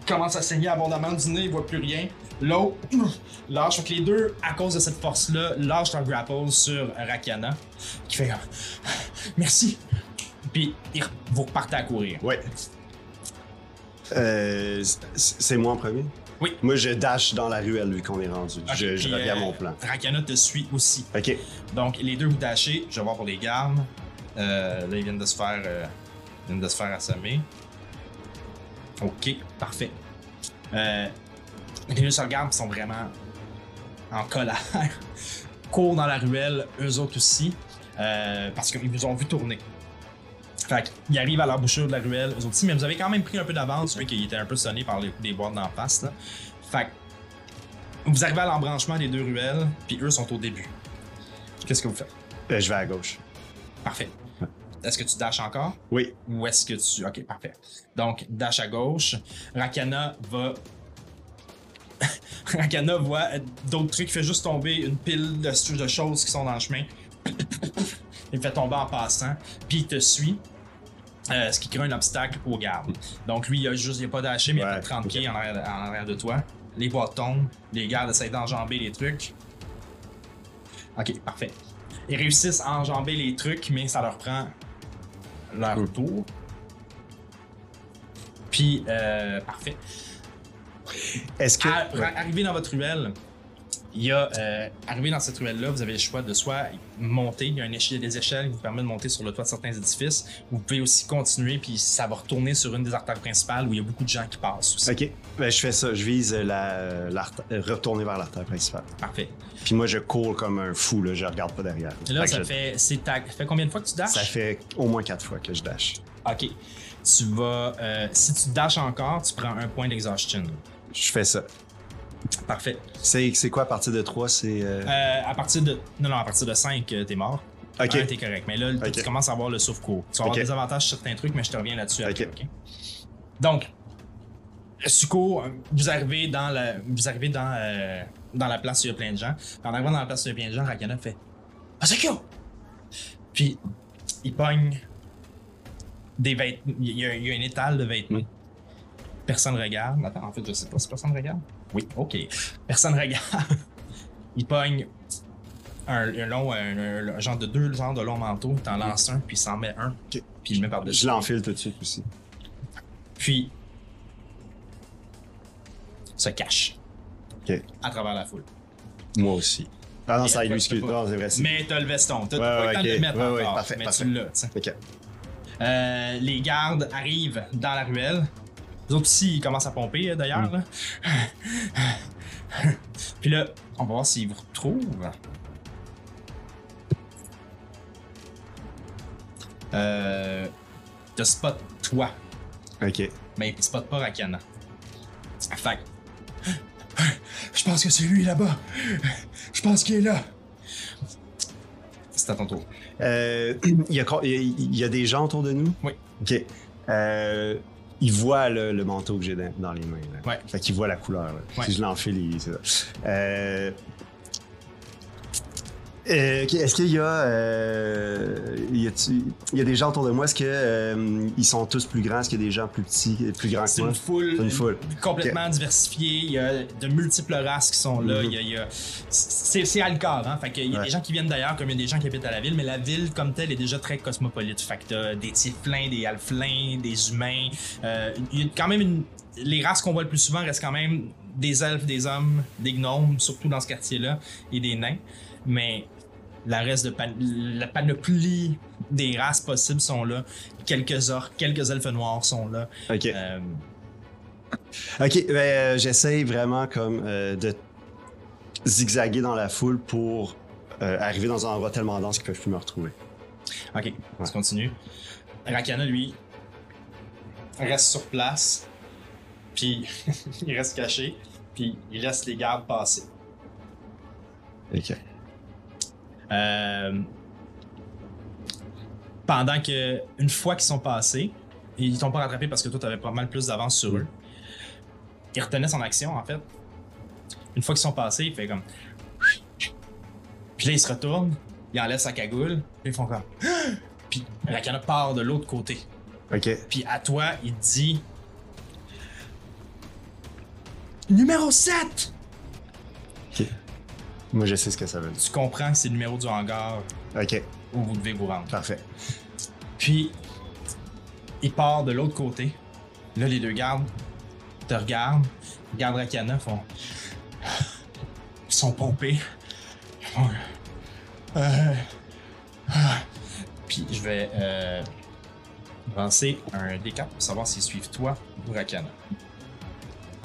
S1: commence à saigner abondamment du nez, il voit plus rien. L'autre, (clears throat) lâche. Que les deux, à cause de cette force-là, lâchent leur grapple sur Rakana, qui fait Merci. Puis, vous repartez à courir.
S2: Ouais. Euh, c'est moi en premier?
S1: Oui.
S2: Moi, je dash dans la ruelle, vu qu'on est rendu. Je je reviens à
S1: euh,
S2: mon plan.
S1: Rakana te suit aussi.
S2: Ok.
S1: Donc, les deux vous dashez. Je vais voir pour les gardes. Euh, là, ils viennent de se faire, euh, ils viennent de se faire assommer. Ok, parfait. Les deux se regardent, ils sont vraiment en colère. (laughs) Courent dans la ruelle, eux autres aussi, euh, parce qu'ils vous ont vu tourner. Fait qu'ils arrivent à l'embouchure de la ruelle, eux autres aussi, mais vous avez quand même pris un peu d'avance, vu qu'ils étaient un peu sonnés par les, les boîtes d'en face. Là. Fait que vous arrivez à l'embranchement des deux ruelles, puis eux sont au début. Qu'est-ce que vous faites?
S2: Euh, je vais à gauche.
S1: Parfait. Est-ce que tu dashes encore?
S2: Oui.
S1: Ou est-ce que tu. Ok, parfait. Donc, dash à gauche. Rakana va. (laughs) Rakana voit d'autres trucs, il fait juste tomber une pile de, de choses qui sont dans le chemin. (coughs) il fait tomber en passant, puis il te suit. euh, ce qui crée un obstacle au garde. Donc lui, il a juste, il a pas mais il a
S2: Ouais,
S1: fait 30
S2: ok.
S1: pieds en arrière, en arrière de toi. Les boîtes tombent, les gardes essayent d'enjamber les trucs. Ok, parfait. Ils réussissent à enjamber les trucs, mais ça leur prend leur
S2: Mm.
S1: tour. Puis, euh, parfait.
S2: Est-ce que.
S1: À- ra- arrivé dans votre ruelle, il y a. Euh, arrivé dans cette ruelle-là, vous avez le choix de soit monter, il y a, une éche- il y a des échelles qui vous permettent de monter sur le toit de certains édifices. Vous pouvez aussi continuer, puis ça va retourner sur une des artères principales où il y a beaucoup de gens qui passent aussi.
S2: Ok. Ben, je fais ça. Je vise la, retourner vers l'artère principale.
S1: Parfait.
S2: Puis moi, je cours comme un fou, là. Je regarde pas derrière.
S1: Et là,
S2: Fait
S1: ça
S2: je-
S1: fait. Ta- combien de fois que tu dashes?
S2: ça fait au moins 4 fois que je dash.
S1: Ok. Tu vas. euh, si tu dashes encore, tu prends un point d'exhaustion.
S2: Je fais ça.
S1: Parfait.
S2: C'est, c'est quoi à partir de 3? C'est. euh,
S1: Euh, à partir de. Non, non, à partir de 5, t'es mort.
S2: Ok.
S1: T'es correct. Mais là, tu commences à avoir le sauve-cours. Tu vas avoir des avantages sur certains trucs, mais je te reviens là-dessus après,
S2: Ok.
S1: ok? Donc, Suko, vous arrivez dans la, vous arrivez dans, euh, dans la place où il y a plein de gens. En arrivant dans la place où il y a plein de gens, Rakana fait Asakyo! Puis, il pogne des vêtements. Il y, a, il y a un étal de vêtements. Personne regarde. Attends, en fait, je sais pas si personne regarde. Oui, ok. Personne regarde. (laughs) il pogne un, un long, un, genre de deux genres de longs manteaux, il t'en lance un, puis il s'en met un, puis il le met par-dessus.
S2: Je l'enfile tout de suite aussi.
S1: Puis se cache
S2: Ok.
S1: à travers la foule.
S2: Moi aussi. Ah non, ça excuse.
S1: pas.
S2: Non, c'est vrai.
S1: Mais t'as le veston, t'as
S2: Ouais,
S1: pas le temps de le mettre
S2: Ouais,
S1: encore,
S2: parfait,
S1: mais
S2: parfait.
S1: tu l'as, tu sais.
S2: Ok.
S1: Euh, les gardes arrivent dans la ruelle. Les autres aussi, ils commencent à pomper, euh, d'ailleurs.
S2: Mm. (laughs)
S1: Puis là, on va voir s'ils vous retrouvent. Euh, te spot toi,
S2: Ok.
S1: mais il spot pas Rakana. Fait Je pense que c'est lui là-bas. Je pense qu'il est là. C'est à ton tour.
S2: Euh, (clears throat) il, y a, co- il y a- il y a des gens autour de nous?
S1: Oui.
S2: Ok. Euh, il voit le, le manteau que j'ai dans, dans les mains. Là.
S1: Ouais.
S2: Fait qu'il voit la couleur. là.
S1: Ouais.
S2: Si je l'enfile, il- c'est ça. Euh, euh, Est-ce qu'il y a, euh, y il a des gens autour de moi? Est-ce que euh, ils sont tous plus grands? Est-ce qu'il y a des gens plus petits, plus grands
S1: C'est
S2: que moi?
S1: une foule,
S2: C'est une foule.
S1: complètement diversifiée. Il y a de multiples races qui sont là.
S2: Mhm.
S1: Il y a, il y a- c'est, Alcar, hein. Fait qu'il y a
S2: Ouais.
S1: des gens qui viennent d'ailleurs, comme il y a des gens qui habitent à la ville, mais la ville comme telle est déjà très cosmopolite. Fait que t'as des tieflins, des alflins, des humains. Euh, il y a quand même une... Les races qu'on voit le plus souvent restent quand même des elfes, des hommes, des gnomes, surtout dans ce quartier-là, et des nains. Mais la reste de pan- la panoplie des races possibles sont là. Quelques orques, quelques elfes noirs sont là.
S2: Ok.
S1: Euh,
S2: Ok, ben, euh, j'essaye vraiment comme euh, de zigzaguer dans la foule pour euh, arriver dans un endroit tellement dense qu'ils peuvent plus me retrouver.
S1: ok, on continue. Rakana, lui, reste sur place, puis (laughs) il reste caché, puis il laisse les gardes passer.
S2: Ok.
S1: Euh, pendant que, une fois qu'ils sont passés, ils t'ont pas rattrapé parce que toi, t'avais pas mal plus d'avance sur eux. Il retenait son action, en fait. Une fois qu'ils sont passés, il fait comme. Puis là, il se retourne, il enlève sa cagoule, puis ils font comme. (gasps) Puis Rakana part de l'autre côté.
S2: Ok.
S1: Puis à toi, il te dit. Numéro 7!
S2: Ok. Moi, je sais ce que ça veut dire.
S1: Tu comprends que c'est le numéro du hangar
S2: Ok.
S1: où vous devez vous rendre.
S2: Parfait.
S1: Puis, il part de l'autre côté. Là, les deux gardes te regardent, regardent Rakana, font. Ils sont pompés. Ils font, euh, ah. Puis, je vais euh, lancer un D4 pour savoir s'ils suivent toi ou Rakana.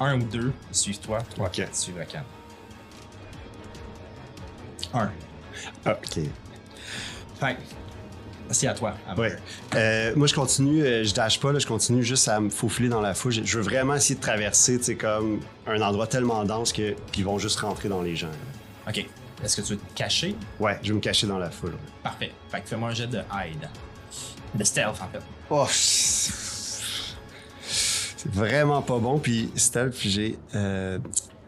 S1: Un ou deux, ils suivent toi. Trois,
S2: Ok.
S1: quatre, ils suivent Rakana. Un.
S2: Ah, ok.
S1: Fait c'est à toi.
S2: Ouais. Euh, moi, je continue, euh, je dash pas, là, je continue juste à me faufiler dans la foule. Je, veux vraiment essayer de traverser, tu sais, comme un endroit tellement dense que qu'ils vont juste rentrer dans les gens. là.
S1: Ok. Est-ce que tu veux te cacher?
S2: Ouais, je vais me cacher dans la foule. ouais.
S1: Parfait. Fait que fais-moi un jet de hide. De stealth, en fait.
S2: Oh, c'est vraiment pas bon. Puis stealth, puis j'ai. euh,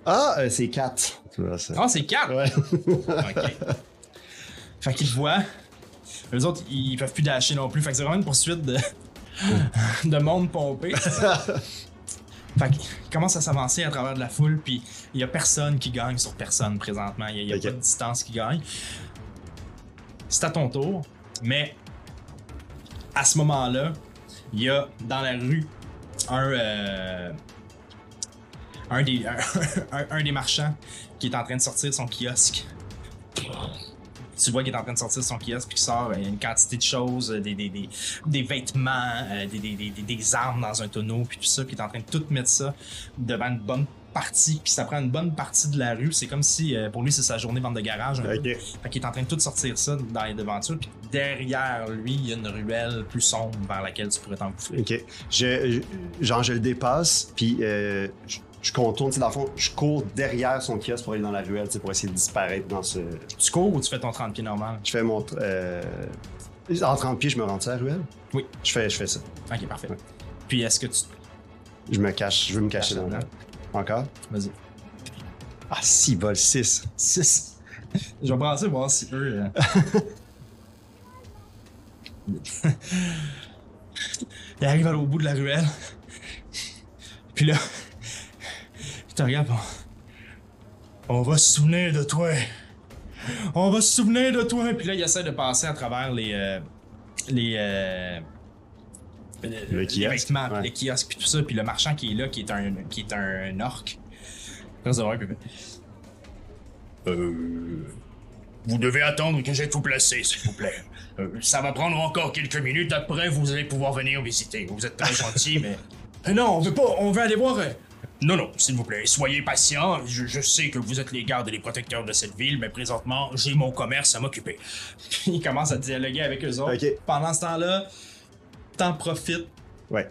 S2: Ah, euh, c'est 4. Tu vois ça.
S1: Ah, c'est 4!
S2: Ouais. (laughs)
S1: Ok. fait qu'ils voient. Les autres, ils peuvent plus dasher non plus. Fait que c'est vraiment une poursuite de, (laughs) de monde pompé. (laughs) fait qu'ils commencent à s'avancer à travers de la foule, puis il y a personne qui gagne sur personne présentement. Il y a, y a pas de distance qui gagne. C'est à ton tour, mais à ce moment-là, il y a dans la rue un, euh, un, des, un, un- un des marchands qui est en train de sortir son kiosque. Tu vois qu'il est en train de sortir son kiosque puis qu'il sort euh, une quantité de choses, euh, des, des, des, des vêtements, euh, des, des, des, des- des armes dans un tonneau puis tout ça, puis il est en train de tout mettre ça devant une bonne partie, puis ça prend une bonne partie de la rue. C'est comme si euh, pour lui c'est sa journée vente de garage. Un peu.
S2: Ok.
S1: Fait qu'il est en train de tout sortir ça dans les devantures, puis derrière lui il y a une ruelle plus sombre vers laquelle tu pourrais t'engouffrer.
S2: Ok. Je, je- genre, je le dépasse, puis euh, je, je contourne, tu sais, dans le fond, je cours derrière son kiosque pour aller dans la ruelle, tu sais, pour essayer de disparaître dans ce.
S1: Tu cours ou tu fais ton 30 pieds normal?
S2: Je fais mon. Euh... En 30 pieds, je me rends à la ruelle?
S1: Oui.
S2: Je fais, je fais ça.
S1: Ok, parfait.
S2: Ouais.
S1: Puis est-ce que tu.
S2: Je me cache, je veux me cacher
S1: Cache
S2: dans la
S1: dedans.
S2: Encore?
S1: Vas-y.
S2: Ah, 6 vol 6.
S1: 6. Je vais brasser voir si eux. euh, (laughs) Il arrive à l'au bout de la ruelle. Puis là, te regarde. On... on va se souvenir de toi. On va se souvenir de toi. Puis là, il essaie de passer à travers les. euh, les. euh,
S2: Le kiosque,
S1: vêtements,
S2: ouais.
S1: les kiosques, puis tout ça. Puis le marchand qui est là, qui est un, qui est un orc.
S3: Euh, vous devez attendre que j'ai tout placé, s'il vous plaît. Euh, ça va prendre encore quelques minutes. Après, vous allez pouvoir venir visiter. Vous êtes très gentil, mais (laughs)
S1: Euh, Non, on veut pas, on veut aller voir.
S3: Non, non, s'il vous plaît, soyez patient. Je, je sais que vous êtes les gardes et les protecteurs de cette ville, mais présentement, j'ai mon commerce à m'occuper. (laughs)
S1: Il commence à dialoguer avec eux autres. Pendant ce temps-là, t'en profites.
S2: Ouais.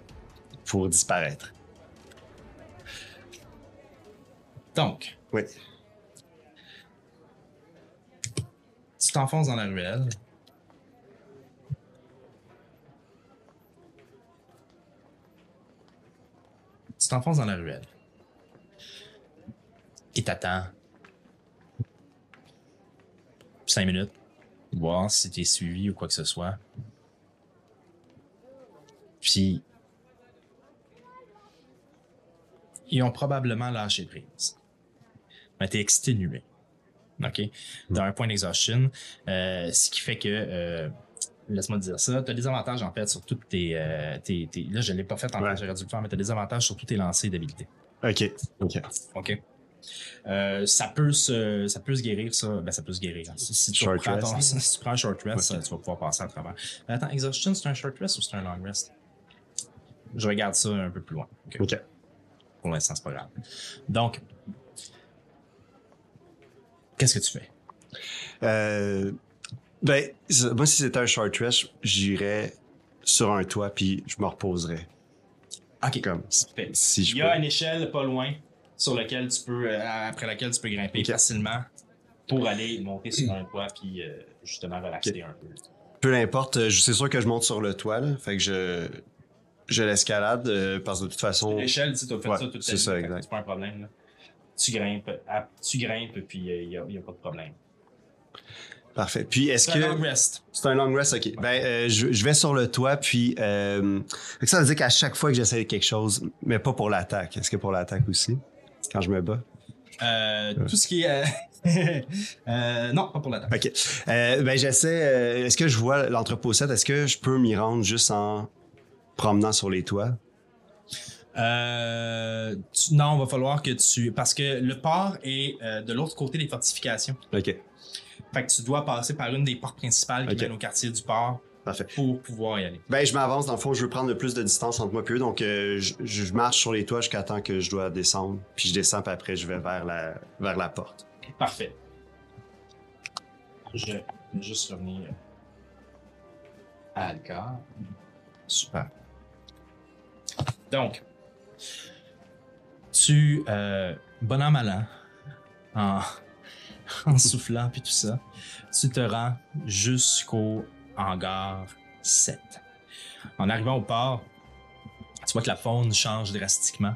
S2: Pour disparaître.
S1: Donc,
S2: Oui.
S1: tu t'enfonces dans la ruelle. Tu t'enfonces dans la ruelle. Et t'attends. Cinq minutes. Voir si t'es suivi ou quoi que ce soit. Puis. Ils ont probablement lâché prise. Mais t'es exténué. OK? Dans un point d'exhaustion. euh, ce qui fait que. euh, Laisse-moi dire ça. Tu as des avantages, en fait, sur toutes tes. euh, tes, tes- là, je ne l'ai pas fait en
S2: Ouais.
S1: fait, j'aurais dû le faire, mais tu as des avantages sur tous tes lancers d'habilité.
S2: Ok, ok.
S1: OK? Euh, ça, peut se, ça peut se guérir, ça. Ben, ça peut se guérir. Si, si tu, prends
S2: rest.
S1: ton- (laughs) si tu prends un short rest,
S2: Ok.
S1: tu vas pouvoir passer à travers. Mais attends, Exhaustion, c'est un short rest ou c'est un long rest? Je regarde ça un peu plus loin. OK. Pour l'instant, c'est pas grave. Donc, qu'est-ce que tu fais?
S2: Euh, ben, moi, si c'était un short rest, j'irais sur un toit puis je me reposerais.
S1: OK.
S2: Comme si je
S1: Il y a
S2: peux.
S1: une échelle pas loin sur laquelle tu peux, euh, après laquelle tu peux grimper facilement pour aller monter sur un toit puis euh, justement relaxer un peu.
S2: Peu importe, euh, c'est sûr que je monte sur le toit, là. Fait que je, je l'escalade euh, parce que de toute façon.
S1: L'échelle, tu as fait
S2: Ouais,
S1: ça toute
S2: c'est ça, exact.
S1: C'est pas un problème. Là. Tu grimpes, à- tu grimpes, puis il n'y a, pas de problème.
S2: Parfait. Puis est-ce
S1: C'est
S2: que.
S1: un long rest.
S2: C'est un long rest, ok. Ben, euh, je, je vais sur le toit, puis euh, ça veut dire qu'à chaque fois que j'essaie quelque chose, mais pas pour l'attaque. Est-ce que pour l'attaque aussi, quand je me bats?
S1: Euh, Tout ce qui est... euh, (laughs) euh, non, pas pour l'attaque.
S2: Ok. Euh, ben, j'essaie. est-ce que je vois l'entrepôt 7? Est-ce que je peux m'y rendre juste en promenant sur les toits?
S1: Euh, tu- non, va falloir que tu... Parce que le port est de l'autre côté des fortifications.
S2: Ok.
S1: Fait que tu dois passer par une des portes principales qui
S2: Ok.
S1: mènent au quartier du port
S2: Parfait.
S1: pour pouvoir y aller.
S2: Ben, je m'avance. Dans le fond, je veux prendre le plus de distance entre moi et eux. Donc, euh, je, je marche sur les toits jusqu'à temps que je dois descendre. Puis je descends, puis après, je vais vers la, vers la porte.
S1: Parfait. Je vais juste revenir à Alcar. Super. Donc, tu, euh, bon an, mal an, en, (laughs) en soufflant puis tout ça, tu te rends jusqu'au hangar 7. En arrivant au port, tu vois que la faune change drastiquement.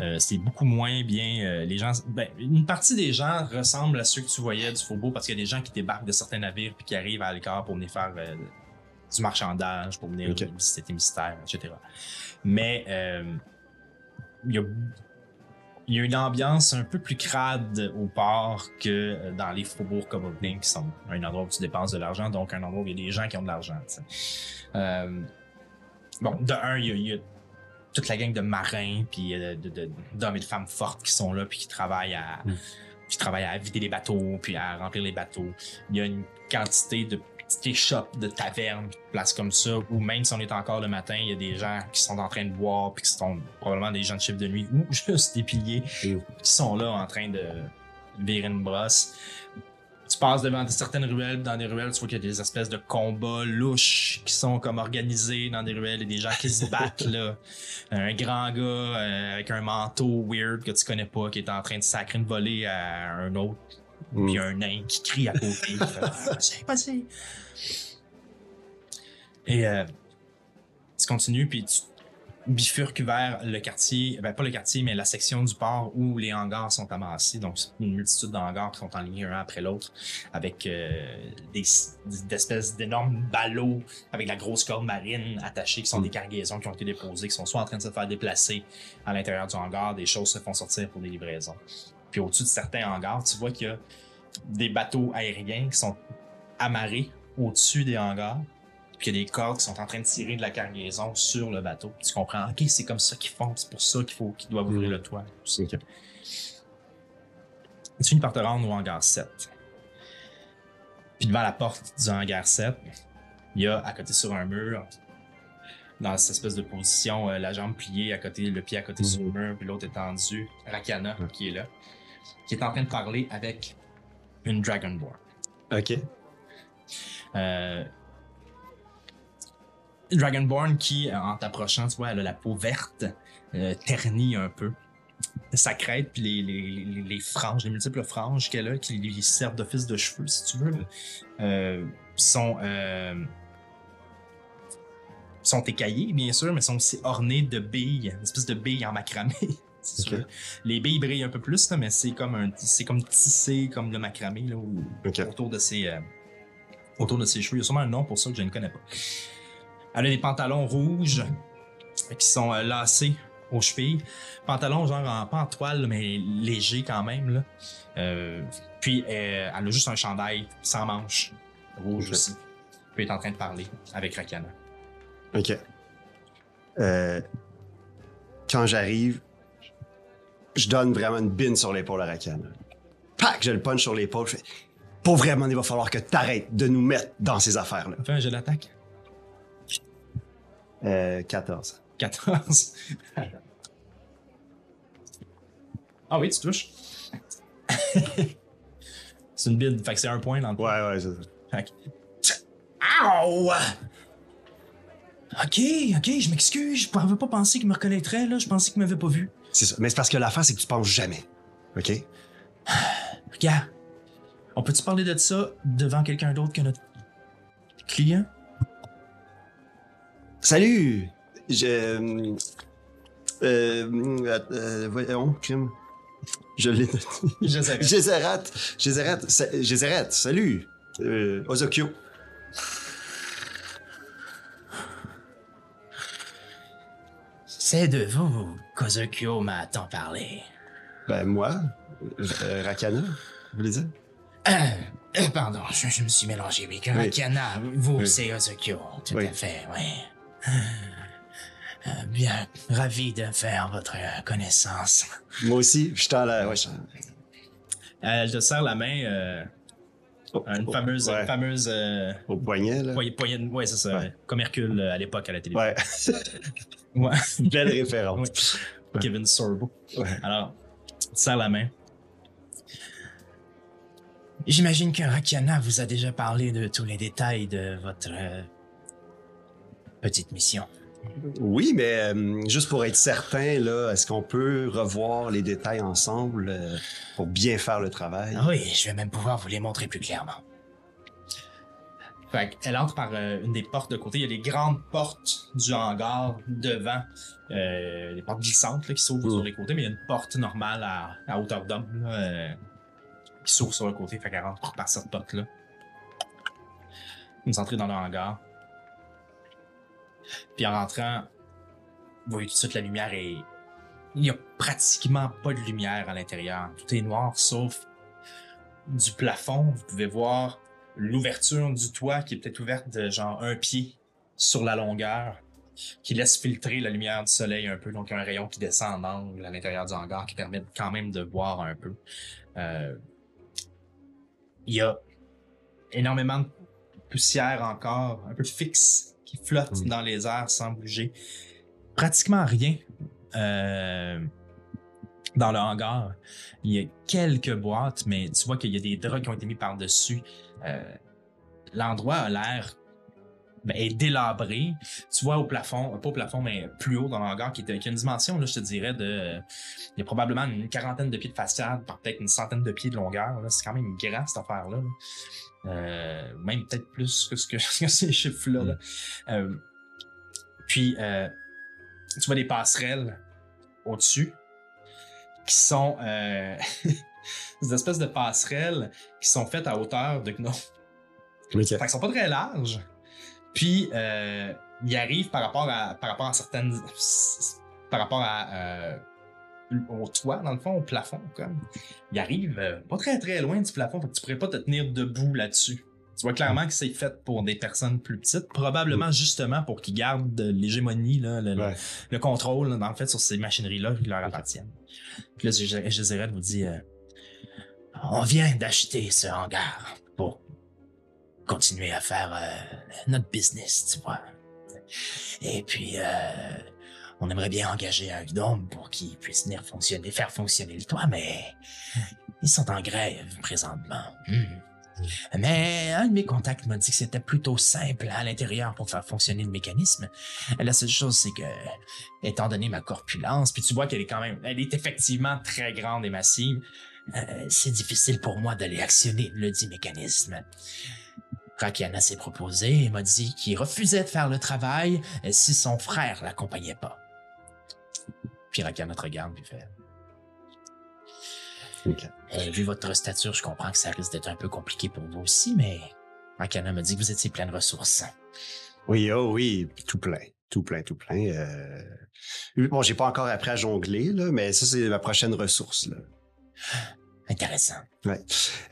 S1: Euh, c'est beaucoup moins bien. euh, les gens, ben, une partie des gens ressemblent à ceux que tu voyais du Faubourg parce qu'il y a des gens qui débarquent de certains navires puis qui arrivent à Alcar pour venir faire euh, du marchandage, pour venir
S2: Ok.
S1: visiter tes mystères, etc. Mais il y a il y a une ambiance un peu plus crade au port que euh, dans les faubourgs comme Opening, qui sont un endroit où tu dépenses de l'argent, donc un endroit où il y a des gens qui ont de l'argent. Euh, bon, de un, il y a, il y a toute la gang de marins, puis euh, d'hommes et de femmes fortes qui sont là, puis qui travaillent à,
S2: Mm.
S1: qui travaillent à vider les bateaux, puis à remplir les bateaux. Il y a une quantité de petites échoppes, de tavernes, de places comme ça, où même si on est encore le matin, il y a des gens qui sont en train de boire, puis qui sont probablement des gens de chiffre de nuit, ou juste des piliers qui sont là en train de virer une brosse. Tu passes devant certaines ruelles, dans des ruelles, tu vois qu'il y a des espèces de combats louches qui sont comme organisés dans des ruelles et des gens qui se (laughs) battent là. Un grand gars euh, avec un manteau weird que tu connais pas qui est en train de sacrer une volée à un autre.
S2: Mm.
S1: Puis un nain qui crie à côté. (laughs) Ah, Vas-y, vas-y. Et euh, tu continues, puis tu bifurques vers le quartier, ben pas le quartier, mais la section du port où les hangars sont amassés. Donc, c'est une multitude d'hangars qui sont en ligne un après l'autre, avec euh, des, des espèces d'énormes ballots avec la grosse corde marine attachée, qui sont
S2: Mm.
S1: des cargaisons qui ont été déposées, qui sont soit en train de se faire déplacer à l'intérieur du hangar, des choses se font sortir pour des livraisons. Puis au-dessus de certains hangars, tu vois qu'il y a des bateaux aériens qui sont amarrés au-dessus des hangars. Puis il y a des cordes qui sont en train de tirer de la cargaison sur le bateau. Tu comprends, ok, c'est comme ça qu'ils font, c'est pour ça qu'il faut qu'ils doivent ouvrir
S2: Mm.
S1: le toit. tout ça.
S2: Ok.
S1: Tu finis par te rendre au hangar 7. Puis devant la porte du hangar 7, il y a à côté sur un mur, dans cette espèce de position, euh, la jambe pliée à côté, le pied à côté
S2: Mhm.
S1: sur le mur, puis l'autre étendu, Rakana qui est là, qui est en train de parler avec une Dragonborn.
S2: Ok.
S1: Euh, Dragonborn qui, euh, en t'approchant, tu vois, elle a la peau verte, euh, ternie un peu. Sa crête, puis les, les, les, les franges, les multiples franges qu'elle a, qui lui servent d'office de cheveux, si tu veux, euh, sont, sont écaillées, bien sûr, mais sont aussi ornées de billes, une espèce de billes en macramé. (laughs) Les billes brillent un peu plus, là, mais c'est comme un, c'est comme tissé, comme le macramé, là, où- autour de ses euh, autour de ses cheveux. Il y a sûrement un nom pour ça que je ne connais pas. Elle a des pantalons rouges qui sont euh, lacés aux chevilles. Pantalons genre en, pas en toile, mais léger quand même. Là. Euh, puis euh, elle a juste un chandail sans manches, rouge aussi. Puis elle est en train de parler avec Rakana.
S2: Ok. Quand j'arrive, je donne vraiment une bine sur l'épaule à Rakan. Pac, je le punch sur l'épaule. Je fais, pour vraiment, il va falloir que t'arrêtes de nous mettre dans ces affaires-là.
S1: Fais un jeu d'attaque.
S2: Euh, 14.
S1: 14. ah oui, tu touches. c'est une bide, fait que c'est un point dans le
S2: Ouais, ouais, c'est ça.
S1: Que- Ow! Ok, ok, je m'excuse, je pouvais pas penser qu'il me reconnaîtrait, là. Je pensais qu'il m'avait pas vu.
S2: C'est ça. Mais c'est parce que l'affaire, c'est que tu penses jamais. OK? (sighs)
S1: Regarde, on peut-tu parler de ça devant quelqu'un d'autre que notre client?
S2: Salut! Je. Euh. Euh. euh, voyons, crime. Je l'ai. Gézérat. Gézérat. Gézérat, salut! Euh. Ozokyo.
S1: C'est de vous qu'Ozokyo m'a tant parlé?
S2: Ben, moi. euh, Rakana, vous voulez dire?
S1: Euh, euh, pardon, je, je me suis mélangé. Oui, Karakana, vous,
S2: Oui.
S1: c'est Ozokyo. Tout
S2: Oui.
S1: à fait, oui. Euh, bien, ravi de faire votre connaissance.
S2: Moi aussi, je tends la. Ouais, je
S1: te serre la main, euh,
S2: Oh,
S1: une
S2: oh,
S1: fameuse,
S2: ouais,
S1: fameuse euh,
S2: Au poignet, là.
S1: poignée de- ouais, c'est ça,
S2: Ouais.
S1: comme Hercule euh, à l'époque à la télévision.
S2: Ouais. (laughs)
S1: Ouais. (laughs)
S2: Belle référence.
S1: Kevin Sorbo.
S2: Ouais.
S1: Alors, tu serres la main. J'imagine que Rakiana vous a déjà parlé de tous les détails de votre euh, petite mission.
S2: Oui, mais euh, juste pour être certain, là, est-ce qu'on peut revoir les détails ensemble euh, pour bien faire le travail?
S1: Oui, je vais même pouvoir vous les montrer plus clairement. Fait elle entre par euh, une des portes de côté. Il y a des grandes portes du hangar devant, euh, des portes glissantes là, qui s'ouvrent sur les côtés, mais il y a une porte normale à, à hauteur d'homme euh, qui s'ouvre sur le côté. Fait qu'elle rentre par cette porte-là. Vous entrez dans le hangar. Puis en rentrant, vous voyez tout de suite la lumière et il y a pratiquement pas de lumière à l'intérieur. Tout est noir sauf du plafond. Vous pouvez voir l'ouverture du toit qui est peut-être ouverte de genre un pied sur la longueur qui laisse filtrer la lumière du soleil un peu. Donc, il y a un rayon qui descend en angle à l'intérieur du hangar qui permet quand même de voir un peu. Euh, il y a énormément de poussière encore, un peu fixe, qui flotte
S2: Mm.
S1: dans les airs sans bouger. Pratiquement rien euh, dans le hangar. Il y a quelques boîtes, mais tu vois qu'il y a des draps qui ont été mis par-dessus. Euh, L'endroit a l'air ben, est délabré. Tu vois au plafond, pas au plafond, mais plus haut dans le hangar, qui, qui a une dimension, là, je te dirais, de. Il y a probablement une quarantaine de pieds de façade par peut-être une centaine de pieds de longueur. là. C'est quand même grand, cette affaire-là. là. Euh, même peut-être plus que, ce que, (laughs) que ces chiffres-là. là. Euh, puis, euh, tu vois des passerelles au-dessus qui sont euh, (laughs) (laughs) des espèces de passerelles qui sont faites à hauteur de gnome.
S2: Ok.
S1: Fait qu'ils sont pas très larges. Puis, euh, ils arrivent par rapport à, par rapport à certaines. par rapport à. euh, au toit, dans le fond, au plafond, comme. Ils arrivent euh, pas très très loin du plafond, fait que tu pourrais pas te tenir debout là-dessus. Tu vois clairement que c'est fait pour des personnes plus petites, probablement justement pour qu'ils gardent l'hégémonie, le, le-
S2: Ouais.
S1: le contrôle, là, le fait, sur ces machineries-là qui leur appartiennent. Puis là, Gézérel vous dit euh, On vient d'acheter ce hangar pour continuer à faire euh, notre business, tu vois. Et puis, euh, on aimerait bien engager un gnome pour qu'il puisse venir fonctionner, faire fonctionner le toit, mais ils sont en grève présentement. Hmm. Mais un de mes contacts m'a dit que c'était plutôt simple à l'intérieur pour faire fonctionner le mécanisme. La seule chose, c'est que, étant donné ma corpulence, puis tu vois qu'elle est quand même, elle est effectivement très grande et massive, euh, c'est difficile pour moi d'aller actionner le dit mécanisme. Rakiana s'est proposé et m'a dit qu'il refusait de faire le travail euh, si son frère l'accompagnait pas. Puis Rakiana te regarde puis fait. Eh, vu votre stature, je comprends que ça risque d'être un peu compliqué pour vous aussi, mais Rakana m'a dit que vous étiez plein de ressources.
S2: Oui, oh oui, tout plein. Tout plein, tout plein. Euh... Bon, j'ai pas encore appris à jongler, là, mais ça, c'est ma prochaine ressource. Là.
S1: Intéressant.
S2: Ouais.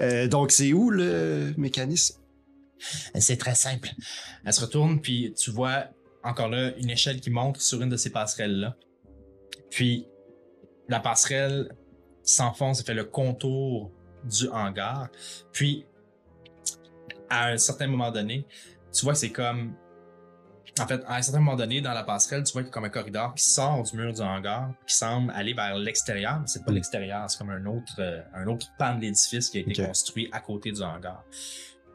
S2: Euh, donc, c'est où le mécanisme?
S1: C'est très simple. Elle se retourne, puis tu vois encore là une échelle qui monte sur une de ces passerelles-là. Puis, la passerelle s'enfonce et fait le contour du hangar. Puis, à un certain moment donné, tu vois c'est comme. En fait, à un certain moment donné, dans la passerelle, tu vois qu'il y a comme un corridor qui sort du mur du hangar, qui semble aller vers l'extérieur. mais C'est pas l'extérieur, c'est comme un autre, euh, un autre pan de l'édifice qui a été construit à côté du hangar.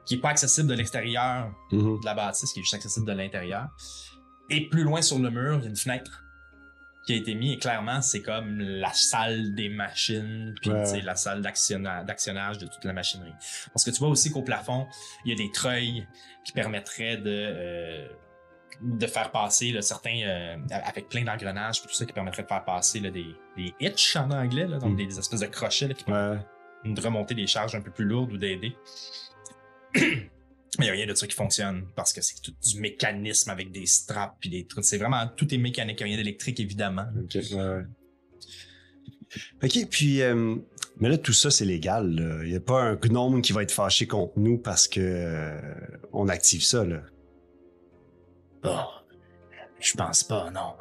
S1: Qui est pas accessible de l'extérieur
S2: Mhm.
S1: de la bâtisse, qui est juste accessible de l'intérieur. Et plus loin sur le mur, il y a une fenêtre qui a été mise. Et clairement, c'est comme la salle des machines, puis
S2: Ouais.
S1: la salle d'actionna- d'actionnage de toute la machinerie. Parce que tu vois aussi qu'au plafond, il y a des treuils qui permettraient de, euh, de faire passer là, certains, euh, avec plein d'engrenages, tout ça qui permettrait de faire passer là, des, des hitch en anglais, là, donc
S2: Mm.
S1: des, des espèces de crochets là, qui
S2: Ouais.
S1: de remonter des charges un peu plus lourdes ou d'aider. (clears throat) Mais il n'y a rien de ça qui fonctionne parce que c'est tout du mécanisme avec des straps puis des trucs. C'est vraiment tout est mécanique, il n'y a rien d'électrique évidemment.
S2: Ok, ouais, puis, euh, mais là, tout ça, c'est légal. Il n'y a pas un gnome qui va être fâché contre nous parce que euh, on active ça. Là.
S3: Bon, je pense pas, non.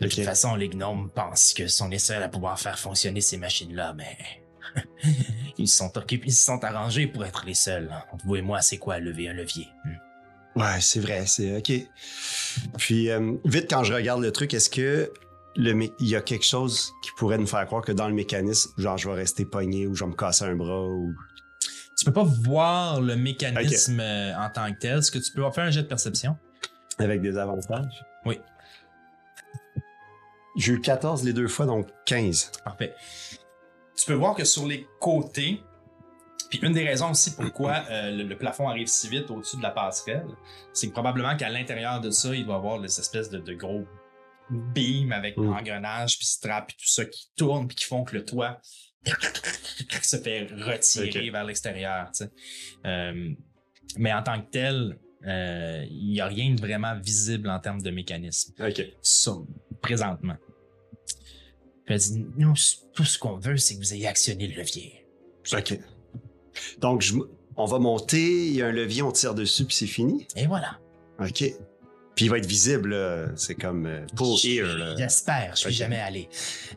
S3: De
S2: Ok.
S3: toute façon, les gnomes pensent que sont les seuls à pouvoir faire fonctionner ces machines-là, mais (laughs) ils se sont occupés, ils se sont arrangés pour être les seuls. Entre vous et moi, c'est quoi lever un levier hmm?
S2: Ouais, c'est vrai, c'est ok. Puis, euh, vite, quand je regarde le truc, est-ce que le il y a quelque chose qui pourrait nous faire croire que dans le mécanisme, genre, je vais rester pogné ou je vais me casser un bras ou.
S1: Tu peux pas voir le mécanisme euh, en tant que tel. Ce que tu peux faire un jet de perception.
S2: Avec des avantages?
S1: Oui.
S2: J'ai eu 14 les deux fois, donc 15.
S1: Parfait. Tu peux voir que sur les côtés, puis une des raisons aussi pourquoi euh, le, le plafond arrive si vite au-dessus de la passerelle, c'est que probablement qu'à l'intérieur de ça, il doit y avoir des espèces de, de gros beams avec
S2: Mm.
S1: engrenages, puis straps, puis tout ça qui tourne, puis qui font que le toit (laughs) se fait retirer vers l'extérieur. Euh, mais en tant que tel, euh, il n'y a rien de vraiment visible en termes de mécanisme
S2: Ok.
S1: ça, présentement.
S3: Puis elle dit, nous, tout ce qu'on veut, c'est que vous ayez actionné le levier.
S2: OK. Donc, je on va monter, il y a un levier, on tire dessus, puis c'est fini?
S3: Et voilà.
S2: OK. Puis il va être visible, c'est comme euh, pull here. Là.
S3: J'espère, je suis jamais allé.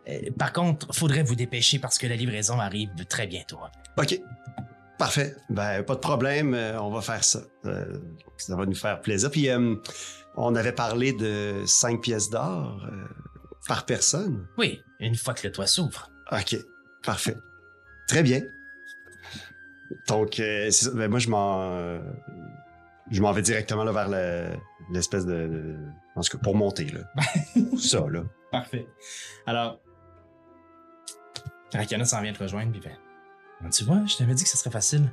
S3: Euh, par contre, faudrait vous dépêcher parce que la livraison arrive très bientôt.
S2: OK. Parfait. Ben, pas de problème, euh, on va faire ça. Euh, ça va nous faire plaisir. Puis euh, on avait parlé de 5 pièces d'or euh, par personne.
S3: Oui, une fois que le toit s'ouvre.
S2: OK. Parfait. Très bien. Donc, euh, ça. Ben, moi, je m'en. euh, je m'en vais directement là, vers le- l'espèce de, de- En tout cas, pour monter, là. (laughs) ça, là.
S1: Parfait. Alors, Rakana s'en vient te rejoindre, puis
S3: Ah, Tu vois, je t'avais dit que ce serait facile.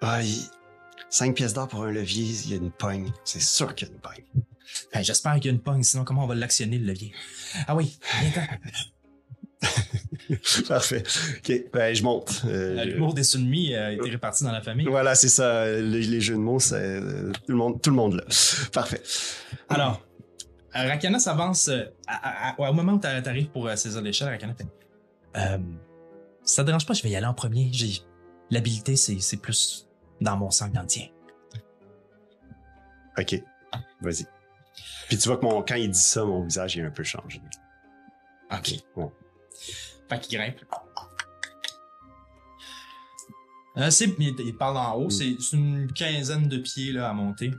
S2: Ah, 5 pièces d'or pour un levier, il y a une pogne. C'est sûr qu'il y a une pogne.
S3: Ben, J'espère qu'il y a une pogne, sinon comment on va l'actionner le levier? Ah oui, viens (laughs)
S2: Parfait. OK. Ben, je monte. Euh,
S1: Euh, l'humour des Sunmi a été réparti dans la famille.
S2: Voilà, c'est ça. Les, les jeux de mots, c'est euh, tout le monde, tout le monde là. Parfait.
S1: Alors, euh, Rakana s'avance euh, au moment où t'a- t'arrives pour euh, saisir l'échelle, Rakana fait
S3: Euh, ça te dérange pas, je vais y aller en premier. J'ai l'habilité, c'est c'est plus dans mon sang que dans le tien.
S2: OK. Vas-y. Puis tu vois que mon, quand il dit ça, mon visage est un peu changé.
S1: OK.
S2: Bon.
S1: Fait qu'il grimpe. Euh, c'est, il, il parle en haut,
S2: Mm.
S1: c'est c'est une quinzaine de pieds là, à monter.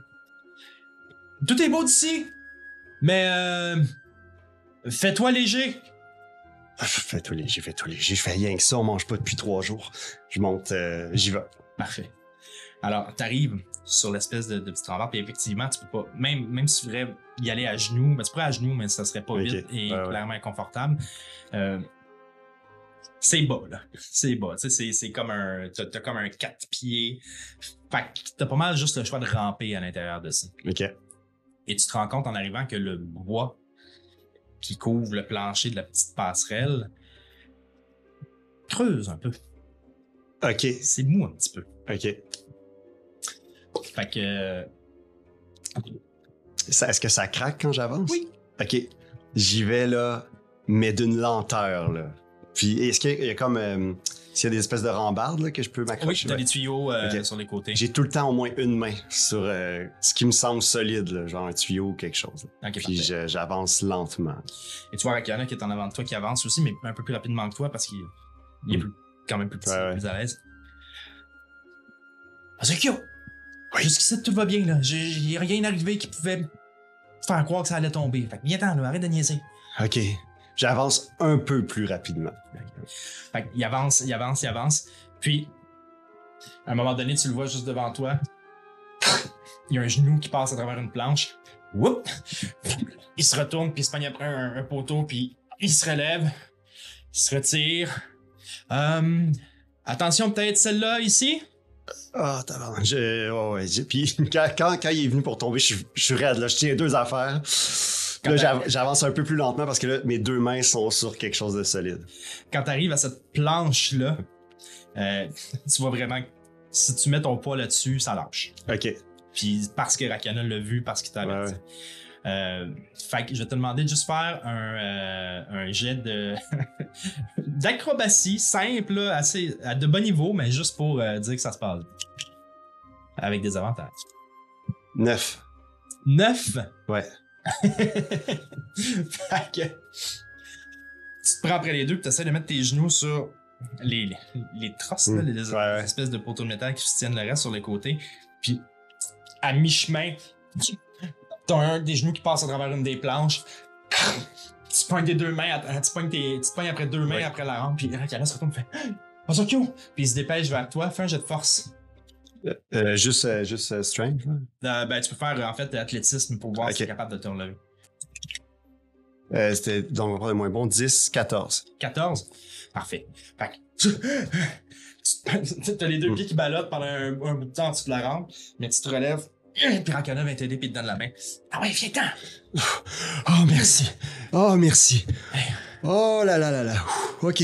S1: Tout est beau d'ici, mais euh, fais-toi léger.
S2: Fais-toi léger, fais-toi léger. Je fais rien que ça, on mange pas depuis trois jours. Je monte, euh, j'y vais.
S1: Parfait. Alors, t'arrives sur l'espèce de, de petite rambarde, puis effectivement, tu peux pas, même, même si tu voudrais y aller à genoux, ben, tu pourrais à genoux, mais ça serait pas vite et
S2: ouais.
S1: clairement inconfortable. Euh, c'est bas, là. C'est bas. Tu sais, c'est, c'est comme un, t'as, t'as comme un quatre pieds. Fait que t'as pas mal juste le choix de ramper à l'intérieur de ça.
S2: OK.
S1: Et tu te rends compte en arrivant que le bois qui couvre le plancher de la petite passerelle creuse un peu.
S2: OK.
S1: C'est mou un petit peu.
S2: OK.
S1: Fait que,
S2: Est-ce que ça craque quand j'avance?
S1: Oui.
S2: OK. J'y vais, là, mais d'une lenteur, là. Puis est-ce qu'il y a comme... euh, S'il y a des espèces de rambardes là, que je peux
S1: Oui,
S2: m'accrocher.
S1: t'as
S2: ouais.
S1: des tuyaux euh,
S2: Ok.
S1: sur les côtés.
S2: J'ai tout le temps au moins une main sur euh, ce qui me semble solide, là, genre un tuyau ou quelque chose. là.
S1: Ok,
S2: Puis j'avance lentement.
S1: Et tu vois Rakana qui est en avant de toi, qui avance aussi, mais un peu plus rapidement que toi parce qu'il il est
S2: Mm.
S1: plus- quand même plus petit,
S2: Ouais, ouais.
S1: plus à l'aise. Ozokyo! Jusqu'ici, tout va bien, là. J'ai rien arrivé qui pouvait faire croire que ça allait tomber. Fait que viens-t'en, arrête de niaiser.
S2: OK. J'avance un peu plus rapidement.
S1: Fait qu'il avance, il avance, il avance. Puis, à un moment donné, tu le vois juste devant toi. Il y a un genou qui passe à travers une planche. Whoop! Il se retourne, puis il se pogne après un, un poteau, puis il se relève. Il se retire. Euh, attention, peut-être celle-là ici?
S2: Ah, tabarnak. Je... ouais, ouais, Puis quand, quand, quand il est venu pour tomber, je, je suis raide, là. Je tiens deux affaires. Là, j'avance un peu plus lentement parce que là, mes deux mains sont sur quelque chose de solide.
S1: Quand tu arrives à cette planche-là, euh, (laughs) tu vois vraiment que si tu mets ton poids là-dessus, ça lâche.
S2: OK.
S1: Puis parce que Rakana l'a vu, parce qu'il t'a
S2: Ouais,
S1: averti. Euh, fait que je vais te demander de juste faire un, euh, un jet de (laughs) d'acrobatie simple, assez à de bon niveau, mais juste pour dire que ça se passe. Avec des avantages.
S2: Neuf.
S1: 9!
S2: Ouais. (laughs)
S1: fait que tu te prends après les deux, tu essaies de mettre tes genoux sur les, les, les trosses, là,
S2: Mm.
S1: les,
S2: Ouais, ouais.
S1: espèces de poteaux de métal qui soutiennent le reste sur les côtés. Puis à mi-chemin, t'as un des genoux qui passe à travers une des planches. (laughs) Tu te pognes des deux mains, tu pognes, tes- tu pognes après deux mains
S2: Ouais.
S1: après la rampe, puis Rakana se retourne et fait (gasps) Ozokyo! Puis il se dépêche vers toi, fais un jet de force.
S2: Euh, juste euh, juste euh, strength. là?
S1: Ben, tu peux faire en fait athlétisme pour voir si t'es capable de te relever.
S2: Euh, C'était donc va le moins bon. 10, 14.
S1: 14. Parfait. Fait que tu (laughs) as les deux pieds qui ballottent pendant un, un bout de temps dessous de la rampe, mais tu te relèves, (clears throat) puis Rakana vient t'aider puis te donne la main. Ah ouais, viens-t'en! (sighs)
S2: Oh, merci. Oh, merci. Oh là là là là. OK.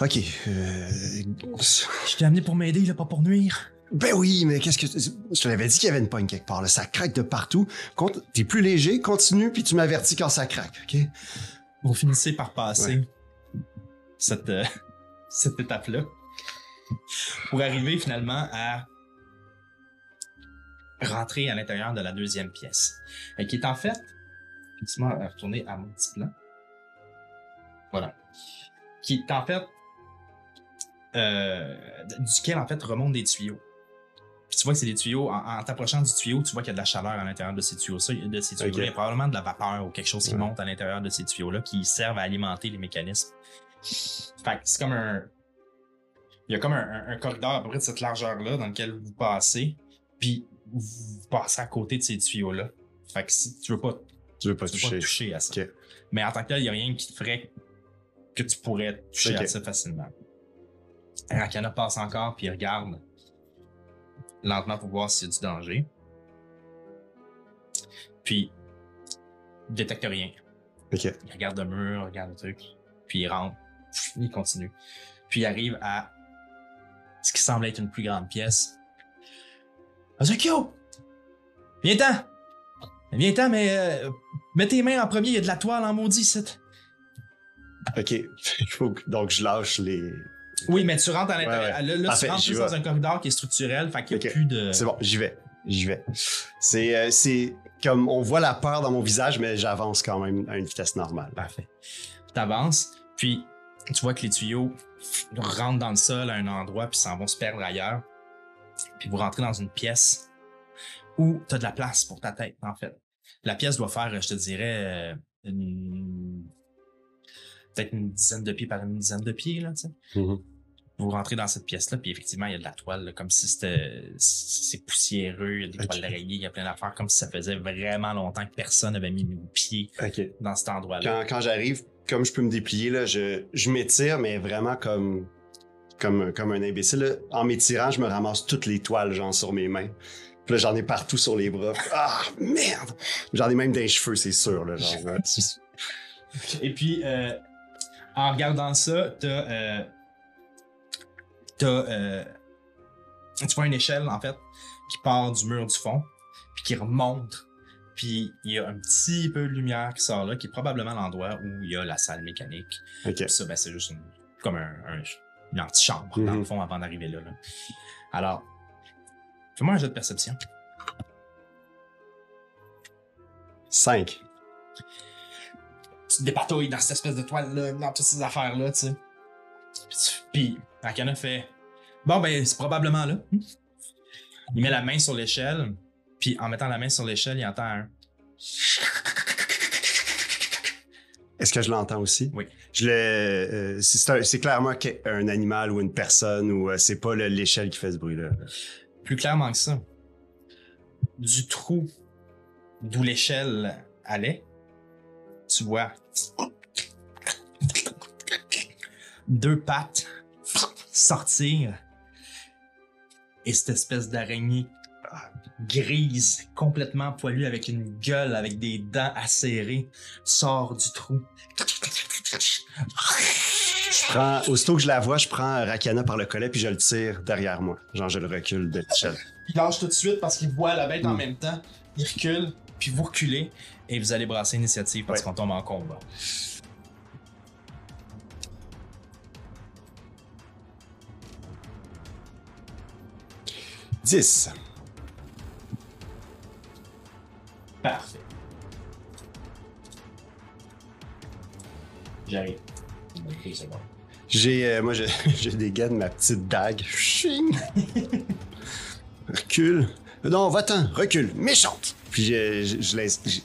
S2: OK. Euh,
S1: Je t'ai amené pour m'aider, là, pas pour nuire.
S2: Ben oui, mais qu'est-ce que... Je te l'avais dit qu'il y avait une pogne quelque part. Là. Ça craque de partout. T'es plus léger, continue, puis tu m'avertis quand ça craque, OK?
S1: Vous finissez par passer cette, euh, (laughs) cette étape-là pour arriver finalement à rentrer à l'intérieur de la deuxième pièce, euh, qui est en fait, laisse-moi retourner à mon petit plan. Voilà. Qui est en fait, euh, duquel en fait remontent des tuyaux. Tu vois que c'est des tuyaux, en, en t'approchant du tuyau, tu vois qu'il y a de la chaleur à l'intérieur de ces tuyaux. Ça, de ces tuyaux. Il y a probablement de la vapeur ou quelque chose qui
S2: Ouais.
S1: monte à l'intérieur de ces tuyaux-là qui servent à alimenter les mécanismes. Fait que c'est comme un. Il y a comme un, un- un corridor à peu près de cette largeur-là dans lequel vous passez, puis vous passez à côté de ces tuyaux-là. Fait que si tu veux pas,
S2: Tu veux pas
S1: tu veux pas
S2: toucher.
S1: à ça. Mais en tant que tel, il n'y a rien qui te ferait que tu pourrais toucher
S2: Ok.
S1: à ça facilement. Rakana passe encore, puis il regarde lentement pour voir s'il y a du danger. Puis, il détecte rien.
S2: OK.
S1: Il regarde le mur, il regarde le truc, puis il rentre, il continue. Puis il arrive à ce qui semble être une plus grande pièce. Ozokyo! Viens-t'en! Viens-t'en, mais euh, mets tes mains en premier, il y a de la toile en maudit, c'est.
S2: OK. (laughs) Donc, je lâche les...
S1: Oui, mais tu rentres à l'intérieur.
S2: Ouais, ouais.
S1: Là, tu rentres juste dans un corridor qui est structurel, fait qu'il n'y a plus de.
S2: C'est bon, j'y vais. J'y vais. C'est euh, c'est comme... On voit la peur dans mon visage, mais j'avance quand même à une vitesse normale.
S1: Parfait. Tu avances, puis tu vois que les tuyaux rentrent dans le sol à un endroit, puis s'en vont se perdre ailleurs. Puis vous rentrez dans une pièce où tu as de la place pour ta tête, en fait. La pièce doit faire, je te dirais, euh, une- peut-être une dizaine de pieds par une dizaine de pieds, là, tu sais.
S2: Mhm.
S1: Vous rentrez dans cette pièce-là, puis effectivement, il y a de la toile, là, comme si c'était c'est poussiéreux, il y a des
S2: Ok.
S1: toiles d'araignée, il y a plein d'affaires, comme si ça faisait vraiment longtemps que personne n'avait mis le pied
S2: OK.
S1: dans cet endroit-là.
S2: Quand, quand j'arrive, comme je peux me déplier, là, je, je m'étire, mais vraiment comme, comme, comme un imbécile. là. En m'étirant, je me ramasse toutes les toiles, genre, sur mes mains. Puis là, j'en ai partout sur les bras. (laughs) Ah, merde! J'en ai même des cheveux, c'est sûr, là, genre. ouais. (laughs)
S1: Et puis, euh, en regardant ça, t'as, euh, t'as, euh, tu vois une échelle, en fait, qui part du mur du fond, puis qui remonte. Puis, il y a un petit peu de lumière qui sort là, qui est probablement l'endroit où il y a la salle mécanique. Puis ça, ben, c'est juste une- comme un, un- une antichambre, dans le
S2: Mhm.
S1: fond, avant d'arriver là, là. Alors, fais-moi un jeu de perception.
S2: 5.
S1: Tu te dépatouilles dans cette espèce de toile-là, dans toutes ces affaires-là, tu sais. Puis Akana fait Bon, ben, c'est probablement là. Il met la main sur l'échelle, puis en mettant la main sur l'échelle, il entend un. (laughs)
S2: Est-ce que je l'entends aussi?
S1: Oui.
S2: Je le, euh, c'est, clairement un animal ou une personne ou euh, c'est pas le- l'échelle qui fait ce bruit-là.
S1: Plus clairement que ça, du trou d'où l'échelle allait, tu vois deux pattes sortir et cette espèce d'araignée grise, complètement poilue avec une gueule, avec des dents acérées, sort du trou.
S2: Je prends, aussitôt que je la vois, je prends Rakana par le collet puis je le tire derrière moi. Genre, je le recule de l'échelle.
S1: Il lâche tout de suite parce qu'il voit la bête en
S2: Mm.
S1: même temps. Il recule, puis vous reculez et vous allez brasser initiative parce
S2: Ouais.
S1: qu'on tombe en combat.
S2: 10.
S1: Parfait. J'arrive.
S2: J'ai, euh, moi, je, je dégaine ma petite dague. Ching! (laughs) recule. Non, va-t'en, recule. Méchante! Puis je, je, je laisse. je-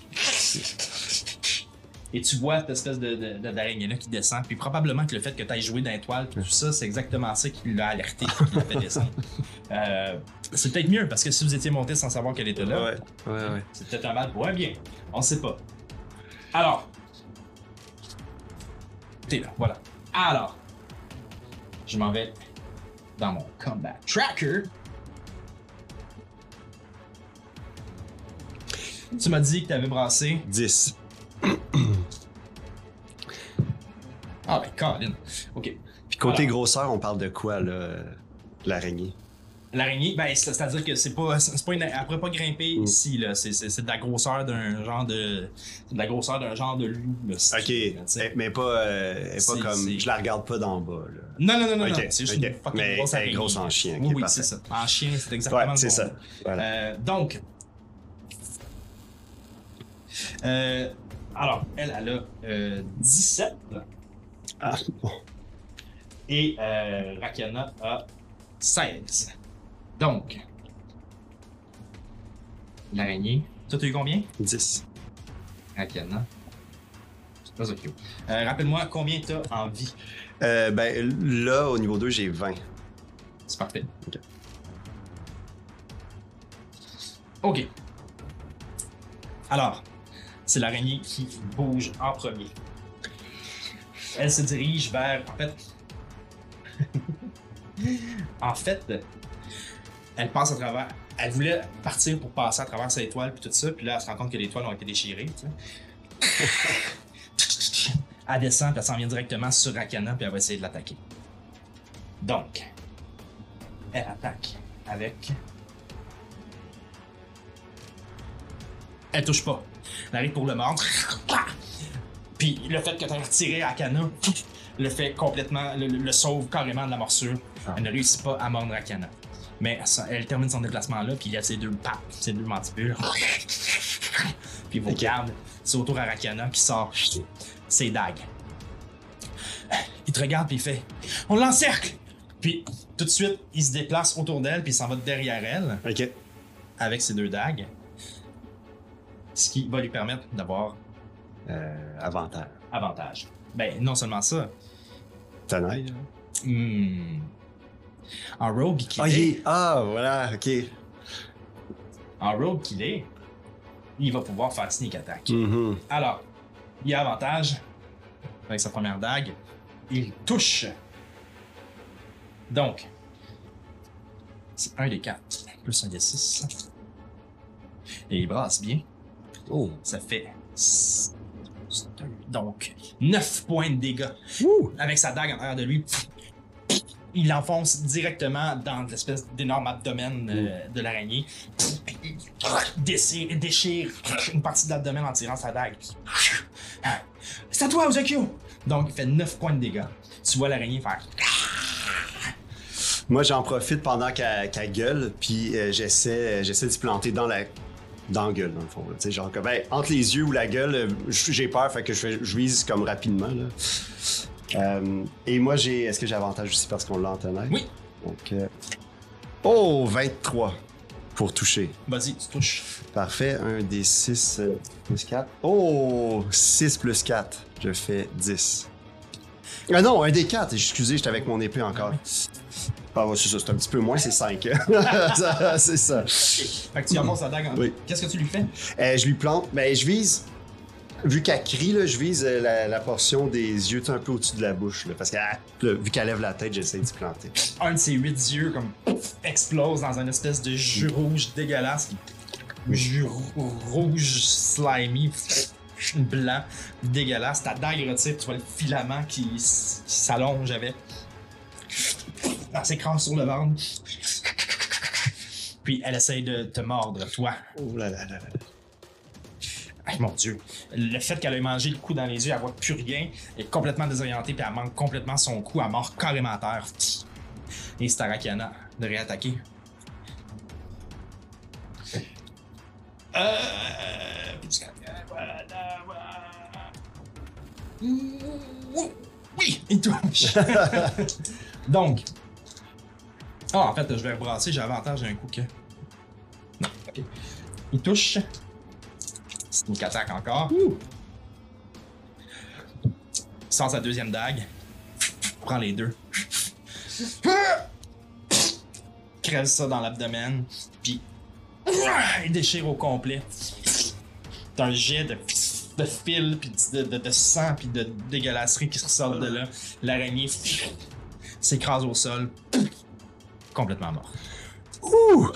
S1: Et tu vois cette espèce de, de- de- d'araignée-là qui descend. Puis probablement que le fait que tu aies joué dans l'étoile, tout ça, c'est exactement ça qui l'a alerté, qui l'a fait descendre. (laughs) Euh, c'est peut-être mieux parce que si vous étiez monté sans savoir qu'elle était là,
S2: Ouais, ouais, ouais.
S1: C'est peut-être un mal pour un bien. On sait pas. Alors. T'es là, voilà. Alors. Je m'en vais dans mon combat tracker. Tu m'as dit que t'avais brassé.
S2: 10. (clears throat)
S1: Ah ben, Colin. Ok.
S2: Puis côté
S1: Alors.
S2: grosseur, on parle de quoi, là, l'araignée?
S1: L'araignée, ben, c'est- c'est-à-dire que c'est pas, c'est pas une, elle pourrait pas grimper
S2: Mm.
S1: ici, là. C'est, c'est, c'est de la grosseur d'un genre de, c'est de la grosseur d'un genre de loup, là. si
S2: Ok,
S1: veux.
S2: Eh, mais pas, euh, elle pas comme. Je la regarde pas d'en bas, là.
S1: Non, non, non, non,
S2: Ok,
S1: non. C'est juste
S2: ok.
S1: une fucking
S2: Mais
S1: grosse araignée.
S2: grosse en chien,
S1: oui, oui, c'est ça. En chien, c'est exactement
S2: Ouais, c'est ça. Voilà.
S1: Euh, donc, euh, alors, elle, elle a euh, 17
S2: Ah, bon.
S1: et euh, Rakana a 16. Donc, l'araignée. Toi, t'as eu combien?
S2: 10.
S1: Rakana. C'est pas cute. Euh, Rappelle-moi combien t'as en vie.
S2: Euh, ben, là, au niveau 2, j'ai 20.
S1: C'est parfait.
S2: Ok.
S1: Ok. Alors, c'est l'araignée qui bouge en premier. Elle se dirige vers. En fait. (laughs) en fait, elle passe à travers. Elle voulait partir pour passer à travers cette étoile puis tout ça, puis là, elle se rend compte que les étoiles ont été déchirées. (laughs) elle descend, puis elle s'en vient directement sur Rakana, puis elle va essayer de l'attaquer. Donc, elle attaque avec. Elle touche pas. Arrive pour le mordre. (laughs) Puis le fait que tu aies retiré Akana (laughs) le fait complètement, le, le sauve carrément de la morsure.
S2: Ah.
S1: Elle ne réussit pas à mordre Akana. Mais ça- elle termine son déplacement là, puis il y a ses deux pattes, ses deux mandibules. (laughs) puis il vous regarde. C'est autour à Rakana qui sort ses dagues. Il te regarde puis il fait On l'encercle! Puis tout de suite, il se déplace autour d'elle puis il s'en va derrière elle
S2: Ok.
S1: avec ses deux dagues. Ce qui va lui permettre d'avoir
S2: Euh, avantage.
S1: avantage. Ben, non seulement ça.
S2: Tenaille. là.
S1: hmm, en rogue qu'il
S2: Ah,
S1: est,
S2: ah, voilà, ok.
S1: en rogue qu'il est, il va pouvoir faire sneak attack.
S2: Mhm.
S1: Alors, il a avantage avec sa première dague. Il touche. Donc, c'est un des 4 plus un des 6. Et il brasse bien.
S2: Oh.
S1: Ça fait. Donc, 9 points de dégâts.
S2: Ouh.
S1: Avec sa dague en arrière de lui, il l'enfonce directement dans l'espèce d'énorme abdomen euh, de l'araignée. Il déchire, déchire une partie de l'abdomen en tirant sa dague. C'est à toi, Ozokyo! Donc, il fait 9 points de dégâts. Tu vois l'araignée faire.
S2: Moi, j'en profite pendant qu'elle gueule, puis euh, j'essaie, j'essaie de se planter dans la, dans la gueule, dans le fond. Tu sais, genre, comme, ben, entre les yeux ou la gueule, euh, j'ai peur, fait que je, je vise comme rapidement. Là. Euh, et moi, j'ai. Est-ce que j'ai avantage aussi parce qu'on tonnerre?
S1: Oui.
S2: Donc. euh, Oh, 23 pour toucher.
S1: Vas-y, tu touches.
S2: Parfait. Un des 6 plus 4. Oh, 6 plus 4. Je fais 10. Ah non, un des 4. Excusez, j'étais avec mon épée encore. Ah, ouais, c'est ça, c'est un petit peu moins, c'est 5. (laughs) c'est ça.
S1: Fait que tu avances la dague en
S2: Oui.
S1: Qu'est-ce que tu lui fais?
S2: Euh, je lui plante, mais je vise. Vu qu'elle crie, là, je vise euh, la, la portion des yeux un peu au-dessus de la bouche. Là, parce que là, vu qu'elle lève la tête, j'essaie d'y planter.
S1: Un de ses huit yeux, comme, explose dans une espèce de jus rouge dégueulasse. qui- Jus rou- rouge, slimy, blanc, dégueulasse. Ta dague retire, tu vois le filament qui s'allonge avec. Elle s'écrase sur le ventre. Puis elle essaye de te mordre, toi.
S2: Oh là là là là.
S1: Ay, mon Dieu. Le fait qu'elle ait mangé le coup dans les yeux, elle voit plus rien, elle est complètement désorientée, puis elle manque complètement son coup, elle mord carrément à terre. Et c'est à Rakiana de réattaquer. Euh. voilà. Oui, il touche. (laughs) Donc. Ah, en fait, je vais rebrasser, j'ai avantage, j'ai un coup que. Non, ok. Il touche. Sneak attack encore. Sort sa deuxième dague. Prend les deux. Crève ça dans l'abdomen. Puis. Il déchire au complet. T'as un jet de, de fil, puis de, de- de sang, puis de dégueulasserie qui ressort de là. L'araignée s'écrase au sol. Complètement mort.
S2: Ouh!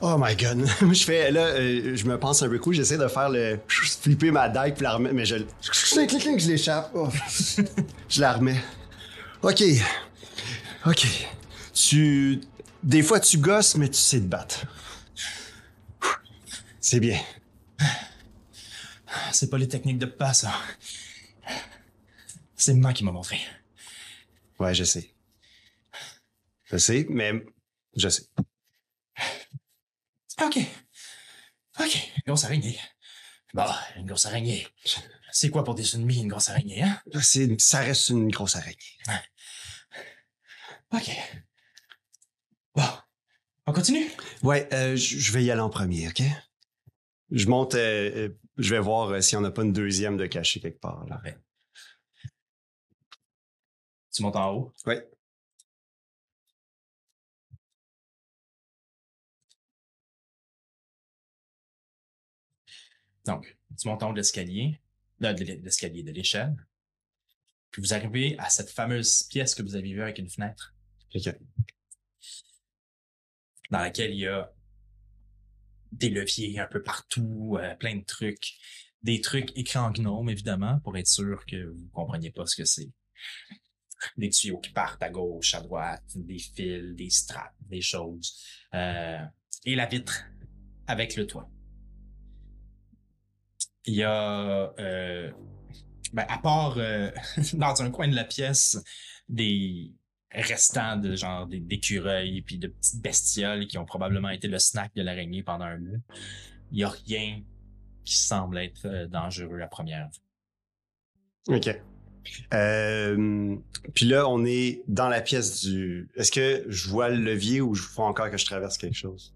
S2: Oh my god. (laughs) je fais, là, euh, je me pense un peu cool, j'essaie de faire le. (laughs) flipper ma dague puis la remettre, mais je. Clic, clic, clic, je l'échappe. Oh. (laughs) je la remets. Ok. Ok. Tu. Des fois, tu gosses, mais tu sais te battre. C'est bien.
S1: C'est pas les techniques de pas, ça. C'est moi qui m'a montré.
S2: Ouais, je sais. Je sais, mais. Je sais.
S1: Ok. Ok, grosse araignée. Bon, une grosse araignée. C'est quoi pour des ennemis, une grosse araignée, hein?
S2: C'est, ça reste une grosse araignée.
S1: Ok. Bon. On continue?
S2: Ouais, euh, je vais y aller en premier, ok? Je monte, euh, euh, je vais voir euh, s'il n'y en a pas une deuxième de cachée quelque part. Là.
S1: Parfait. Tu montes en haut?
S2: Ouais.
S1: Donc, montes en haut de l'escalier, de, de l'escalier, de l'échelle. Puis vous arrivez à cette fameuse pièce que vous avez vue avec une fenêtre, dans laquelle il y a des leviers un peu partout, euh, plein de trucs. Des trucs écrits en gnome, évidemment, pour être sûr que vous compreniez pas ce que c'est. Des tuyaux qui partent à gauche, à droite, des fils, des straps, des choses. Euh, et la vitre avec le toit. Il y a, euh, ben, à part euh, (laughs) dans un coin de la pièce, des restants de genre des- d'écureuils puis de petites bestioles qui ont probablement été le snack de l'araignée pendant un mois. Il y a rien qui semble être euh, dangereux à première vue.
S2: Ok. Euh, puis là, on est dans la pièce du. Est-ce que je vois le levier ou je faut encore que je traverse quelque chose?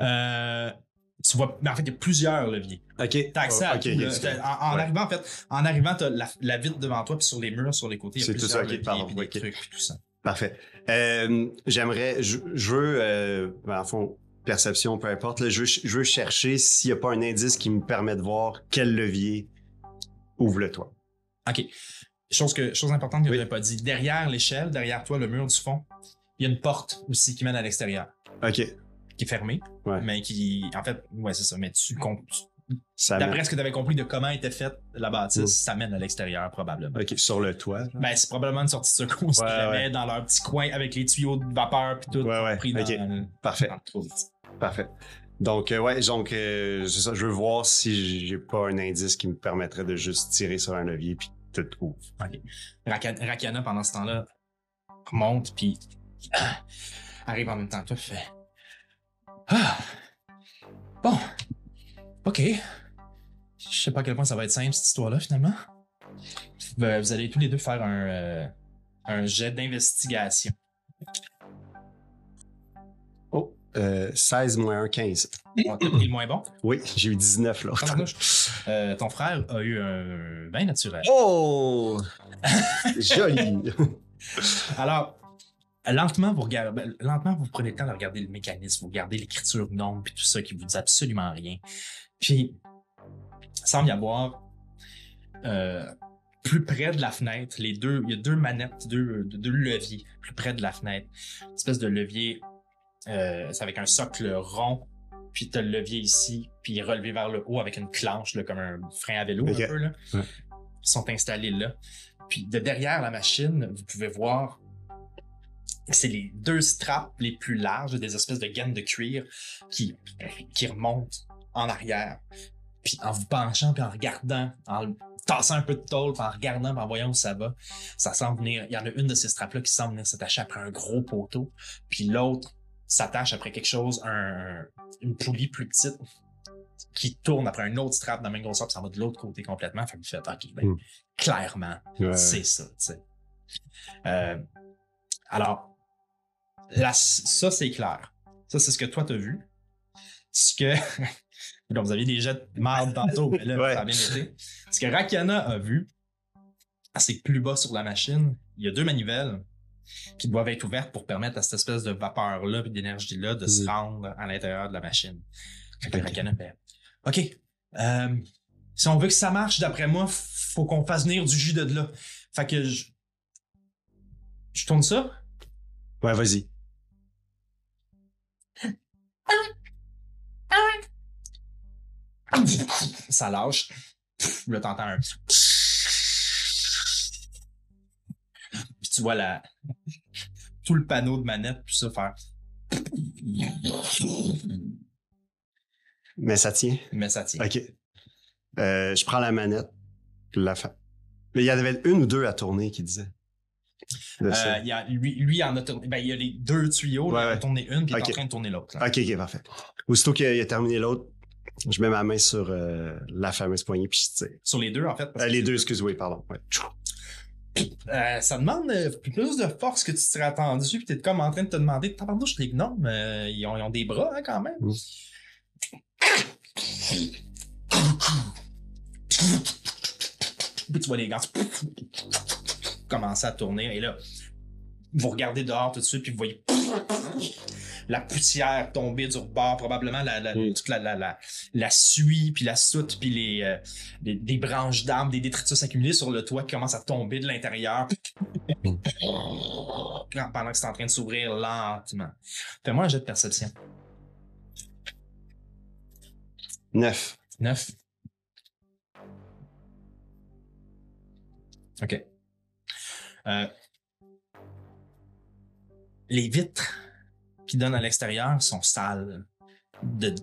S1: Euh, tu vois, mais en fait, il y a plusieurs leviers.
S2: Ok.
S1: T'as accès
S2: Oh,
S1: à tout. en, en
S2: ouais.
S1: arrivant, en fait, en arrivant, t'as la, la vitre devant toi, puis sur les murs, sur les côtés, il y a
S2: C'est tout
S1: plusieurs
S2: ça,
S1: leviers,
S2: pardon,
S1: puis des trucs, puis tout ça.
S2: Parfait. Euh, J'aimerais, je, je veux, euh, ben, en fond, perception, peu importe, là, je, veux, je veux chercher s'il n'y a pas un indice qui me permet de voir quel levier ouvre le toit.
S1: OK. Chose, que, chose importante que
S2: Oui.
S1: je n'avais pas dit. Derrière l'échelle, derrière toi, le mur du fond, il y a une porte aussi qui mène à l'extérieur,
S2: Ok.
S1: Qui est
S2: Ouais.
S1: mais qui, en fait, ouais, c'est ça, mais tu D'après ce que tu avais compris de comment était faite la bâtisse, ça mène à l'extérieur probablement.
S2: Ok, sur le toit. genre?
S1: Ben, c'est probablement une sortie de secours
S2: Ouais, ouais.
S1: dans leur petit coin avec les tuyaux de vapeur puis tout
S2: Ouais,
S1: dans,
S2: ok. Parfait.
S1: dans le trou.
S2: Parfait. Donc, euh, ouais, donc, euh, c'est ça. Je veux voir si j'ai pas un indice qui me permettrait de juste tirer sur un levier puis tout ouvre.
S1: Raka- Rakana, pendant ce temps-là, remonte, puis (coughs) arrive en même temps toi, fait Ah! Bon. OK. Je sais pas à quel point ça va être simple, cette histoire-là, finalement. Euh, Vous allez tous les deux faire un, euh, un jet d'investigation.
S2: Oh, euh, 16 moins 1, 15.
S1: On t'a pris le moins bon?
S2: Oui, j'ai eu 19 là.
S1: Tabarnouche. Euh, ton frère a eu un bain naturel.
S2: Oh! (laughs) Joli!
S1: Alors, lentement, vous regardez, ben, lentement, vous prenez le temps de regarder le mécanisme, vous regardez l'écriture nombre puis tout ça qui vous dit absolument rien. Puis, il semble y avoir euh, plus près de la fenêtre, les deux, il y a deux manettes, deux, deux leviers plus près de la fenêtre. Une espèce de levier, euh, c'est avec un socle rond, puis t'as le levier ici, puis relevé vers le haut avec une planche, là, comme un frein à vélo un peu. Là.
S2: Ouais.
S1: Ils sont installés là. Puis de derrière la machine, vous pouvez voir c'est les deux straps les plus larges, des espèces de gaines de cuir qui, qui remontent en arrière. Puis en vous penchant, puis en regardant, en tassant un peu de tôle, puis en regardant, puis en voyant où ça va, ça semble venir. Il y en a une de ces straps-là qui semble venir s'attacher après un gros poteau, puis l'autre s'attache après quelque chose, un, une poulie plus petite qui tourne après un autre strap de la même grosseur, puis ça va de l'autre côté complètement. Fait que vous faites, OK, ben,
S2: Mm.
S1: clairement,
S2: Ouais.
S1: c'est ça, tu sais. Euh, alors, ça, c'est clair. Ça, c'est ce que toi, t'as vu. Ce que. (laughs) Donc, vous aviez des jets de marde tantôt, mais là,
S2: Ouais.
S1: ça a bien été. Ce que Rakana a vu, c'est que plus bas sur la machine, il y a deux manivelles qui doivent être ouvertes pour permettre à cette espèce de vapeur-là et d'énergie-là de se
S2: Mhm.
S1: rendre à l'intérieur de la machine. Fait que
S2: Ok.
S1: Rakana fait OK. euh, si on veut que ça marche, d'après moi, faut qu'on fasse venir du jus de là. Fait que je. Je tourne ça.
S2: Ouais, vas-y.
S1: Ça lâche. Là, t'entends un. Puis tu vois la. Tout le panneau de manette, tout ça faire.
S2: Mais ça tient.
S1: Mais ça tient.
S2: OK. Euh, je prends la manette. puis La fa... Mais il y en avait une ou deux à tourner qui disait.
S1: Euh, il y a, lui, en a tourné. Ben, il y a les deux tuyaux.
S2: Ouais,
S1: il en a tourné une, puis il est en train de tourner l'autre.
S2: OK, OK, parfait. Aussitôt qu'il a, terminé l'autre, je mets ma main sur euh, la fameuse poignée puis je tire.
S1: Sur les deux, en fait. parce
S2: Euh,
S1: que-
S2: les deux, excuse-moi, pardon. Ouais.
S1: Euh, ça demande plus de force que tu serais attendu, puis t'es comme en train de te demander, tabarnouche, les gnomes, euh, ils, ont, ils ont des bras hein, quand même.
S2: Mm.
S1: Puis tu vois les gants commencer à tourner, et là, vous regardez dehors tout de suite, puis vous voyez la poussière tomber du rebord, probablement la, la,
S2: Mm.
S1: toute la, la, la, la suie, puis la soute, puis les, euh, des, des branches d'arbres, des détritus accumulés sur le toit qui commencent à tomber de l'intérieur. Pendant que c'est en train de s'ouvrir lentement. Fais-moi un jet de perception.
S2: Neuf.
S1: 9. OK. Euh, les vitres qui donnent à l'extérieur sont sales de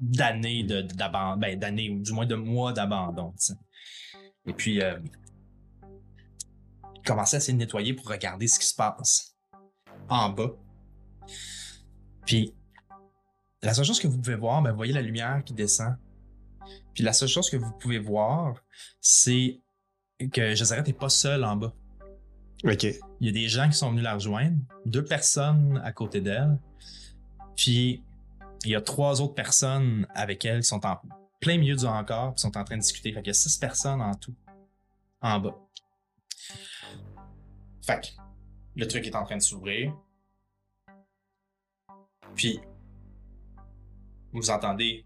S1: d'années de d'abandon, ben d'années ou du moins de mois d'abandon. Et puis euh, commencer à essayer de nettoyer pour regarder ce qui se passe en bas. Puis la seule chose que vous pouvez voir, ben vous voyez la lumière qui descend. Puis la seule chose que vous pouvez voir, c'est que Jezreel n'est pas seul en bas.
S2: OK.
S1: Il y a des gens qui sont venus la rejoindre, deux personnes à côté d'elle, puis il y a trois autres personnes avec elle qui sont en plein milieu du hangar, qui sont en train de discuter. Fait y a six personnes en tout, en bas. Fait le truc est en train de s'ouvrir. Puis vous entendez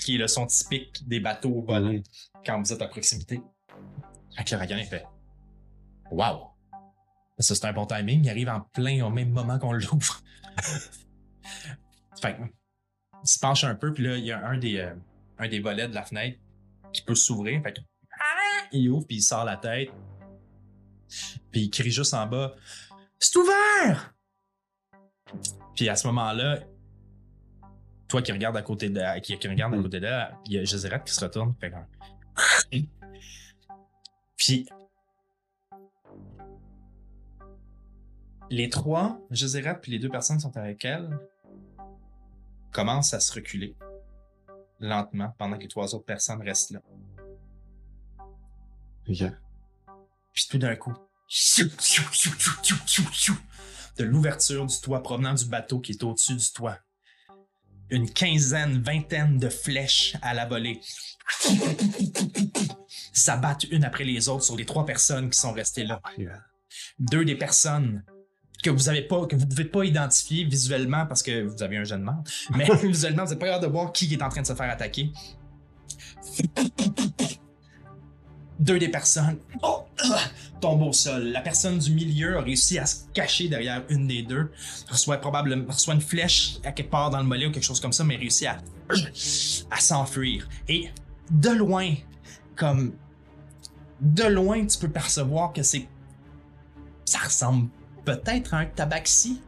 S1: qui est le son typique des bateaux volants quand vous êtes à proximité. Fait que le Ragan, il fait Wow! Ça, c'est un bon timing. Il arrive en plein au même moment qu'on l'ouvre. (laughs) fait que, il se penche un peu, puis là, il y a un des, euh, un des volets de la fenêtre qui peut s'ouvrir. Fait que, il ouvre, puis il sort la tête. Puis il crie juste en bas C'est ouvert! Puis à ce moment-là, toi qui regarde à côté d'elle, qui, qui regarde à
S2: mm.
S1: côté d'elle, il y a Gézérette qui se retourne. (coughs) Puis. Les trois, Gézérette puis les deux personnes qui sont avec elle, commencent à se reculer lentement pendant que les trois autres personnes restent là. Puis tout d'un coup, de l'ouverture du toit provenant du bateau qui est au-dessus du toit une quinzaine, vingtaine de flèches à la volée s'abattent une après les autres sur les trois personnes qui sont restées là. Deux des personnes que vous avez pas, que vous pouvez pas identifier visuellement parce que vous avez un jeune mort, mais (laughs) visuellement, vous n'êtes pas capable de voir qui est en train de se faire attaquer. Deux des personnes oh, ah, tombent au sol. La personne du milieu a réussi à se cacher derrière une des deux, reçoit probablement reçoit une flèche à quelque part dans le mollet ou quelque chose comme ça, mais réussit à, à s'enfuir. Et de loin, comme de loin, tu peux percevoir que c'est ça ressemble peut-être à un tabaxi.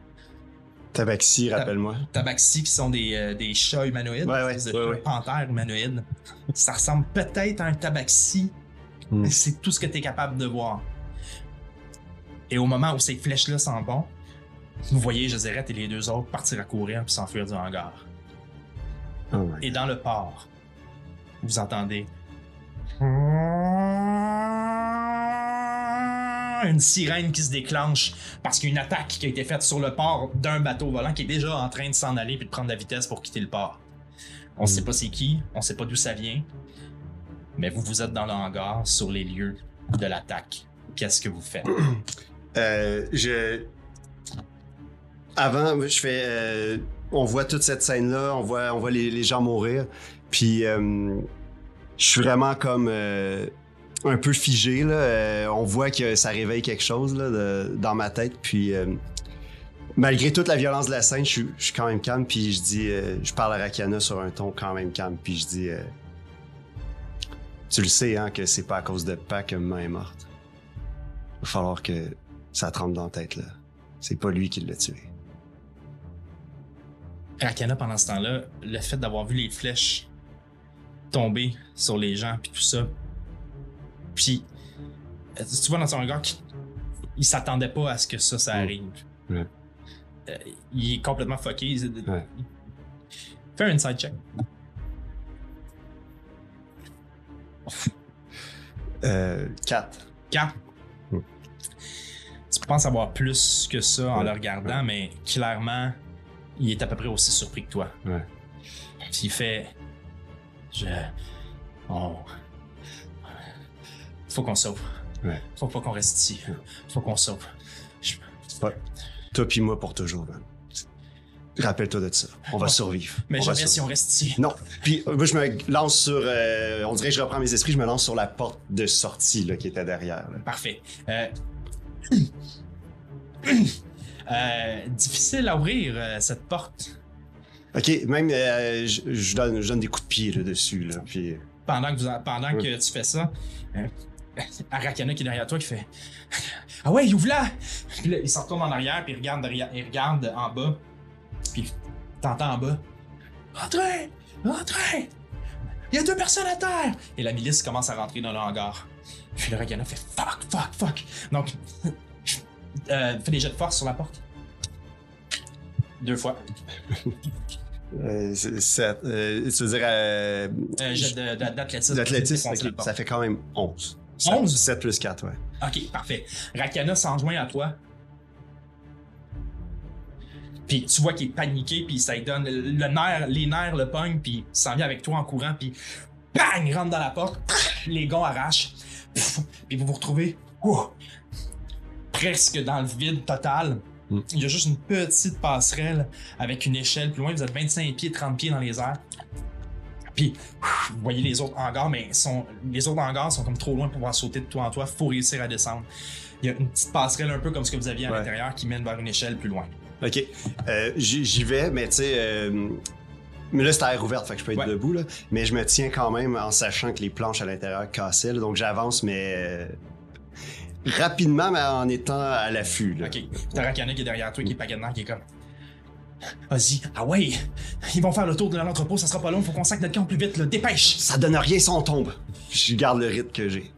S2: Tabaxi, rappelle-moi.
S1: Tabaxi qui sont des, euh, des chats humanoïdes,
S2: Ouais, ouais,
S1: des
S2: ouais.
S1: panthères humanoïdes. Ça ressemble peut-être à un tabaxi, Mais c'est tout ce que tu es capable de voir. Et au moment où ces flèches-là s'en vont, vous voyez Joseret et les deux autres partir à courir puis s'enfuir du hangar.
S2: Oh
S1: Et dans le port, vous entendez une sirène qui se déclenche parce qu'il y a une attaque qui a été faite sur le port d'un bateau volant qui est déjà en train de s'en aller puis de prendre la vitesse pour quitter le port. On sait pas c'est qui, on sait pas d'où ça vient, mais vous vous êtes dans le hangar sur les lieux de l'attaque. Qu'est-ce que vous faites? (clears throat)
S2: Euh. Avant, je fais. euh, On voit toute cette scène-là, on voit, on voit les, gens mourir. Puis, euh, je suis vraiment comme. un peu figé, on voit que ça réveille quelque chose, dans ma tête. Puis, malgré toute la violence de la scène, je suis, quand même calme. Puis, je dis. je parle à Rakana sur un ton quand même calme. Puis, je dis. Tu le sais, hein, que c'est pas à cause de pas que maman est morte. Il va falloir que ça trempe dans la tête, là. C'est pas lui qui l'a tué.
S1: Rakana, pendant ce temps-là, le fait d'avoir vu les flèches tomber sur les gens, puis tout ça, puis tu vois dans son regard qu'il il s'attendait pas à ce que ça, ça
S2: Mm.
S1: arrive.
S2: Ouais.
S1: Euh, il est complètement fucké. Il-
S2: Ouais.
S1: Fais un inside check.
S2: Euh, 4.
S1: Quand
S2: Mm.
S1: tu penses avoir plus que ça en
S2: Ouais.
S1: le regardant, mais clairement, il est à peu près aussi surpris que toi.
S2: Ouais.
S1: Puis il fait. Je. On. Faut qu'on sauve.
S2: Ouais.
S1: Faut pas qu'on reste ici. Faut qu'on sauve. Je-
S2: Toi pis moi pour toujours, man. Rappelle-toi de ça. On va survivre.
S1: Mais
S2: on
S1: jamais si on reste ici.
S2: Non. Puis euh, moi, je me lance sur... euh, on dirait que je reprends mes esprits, je me lance sur la porte de sortie là, qui était derrière. là.
S1: Parfait. Euh... (clears throat) euh, difficile à ouvrir cette porte
S2: OK, même, je, je donne, je donne des coups de pied là, dessus. Là, puis...
S1: pendant que, vous, pendant
S2: Ouais.
S1: que tu fais ça. (laughs) Arakana qui est derrière toi qui fait (laughs) Ah ouais, il ouvre là! Puis là, il se retourne en arrière, puis il regarde, derrière, il regarde en bas, t'entends en bas Rentrez! Rentrez! Il y a deux personnes à terre! Et la milice commence à rentrer dans le hangar. Puis le Arakana fait Fuck, fuck, fuck! Donc, (laughs) euh, fais des jets de force sur la porte. Deux fois.
S2: Euh, c'est- euh, tu veux dire... Euh,
S1: Euh, d'athlétisme.
S2: Ça fait quand même 11.
S1: 11?
S2: 7 plus 4, ouais.
S1: Ok, parfait. Rakana s'en joint à toi. Puis tu vois qu'il est paniqué, puis ça lui donne le nerf, les nerfs le pognent, puis il s'en vient avec toi en courant, puis bang, il rentre dans la porte, les gonds arrachent, puis vous vous retrouvez presque dans le vide total.
S2: Mm.
S1: Il y a juste une petite passerelle avec une échelle plus loin, vous êtes 25 pieds, 30 pieds dans les airs. Puis vous voyez les autres hangars, mais sont, les autres hangars sont comme trop loin pour pouvoir sauter de toi en toi, faut réussir à descendre. Il y a une petite passerelle un peu comme ce que vous aviez à
S2: Ouais.
S1: l'intérieur qui mène vers une échelle plus loin.
S2: OK. Euh, J'y vais, mais tu sais... euh, mais là, c'est à air ouverte, fait que je peux être
S1: Ouais.
S2: debout, là. Mais je me tiens quand même en sachant que les planches à l'intérieur cassaient, là, donc j'avance, mais... euh, rapidement, mais en étant à l'affût, là.
S1: Ok. T'as qui est derrière toi, qui est nerfs, qui est comme. Vas-y. Ah ouais! Ils vont faire le tour de l'entrepôt, ça sera pas long, faut qu'on saque notre camp plus vite, là. Dépêche!
S2: Ça donne rien si on tombe. Je garde le rythme que j'ai.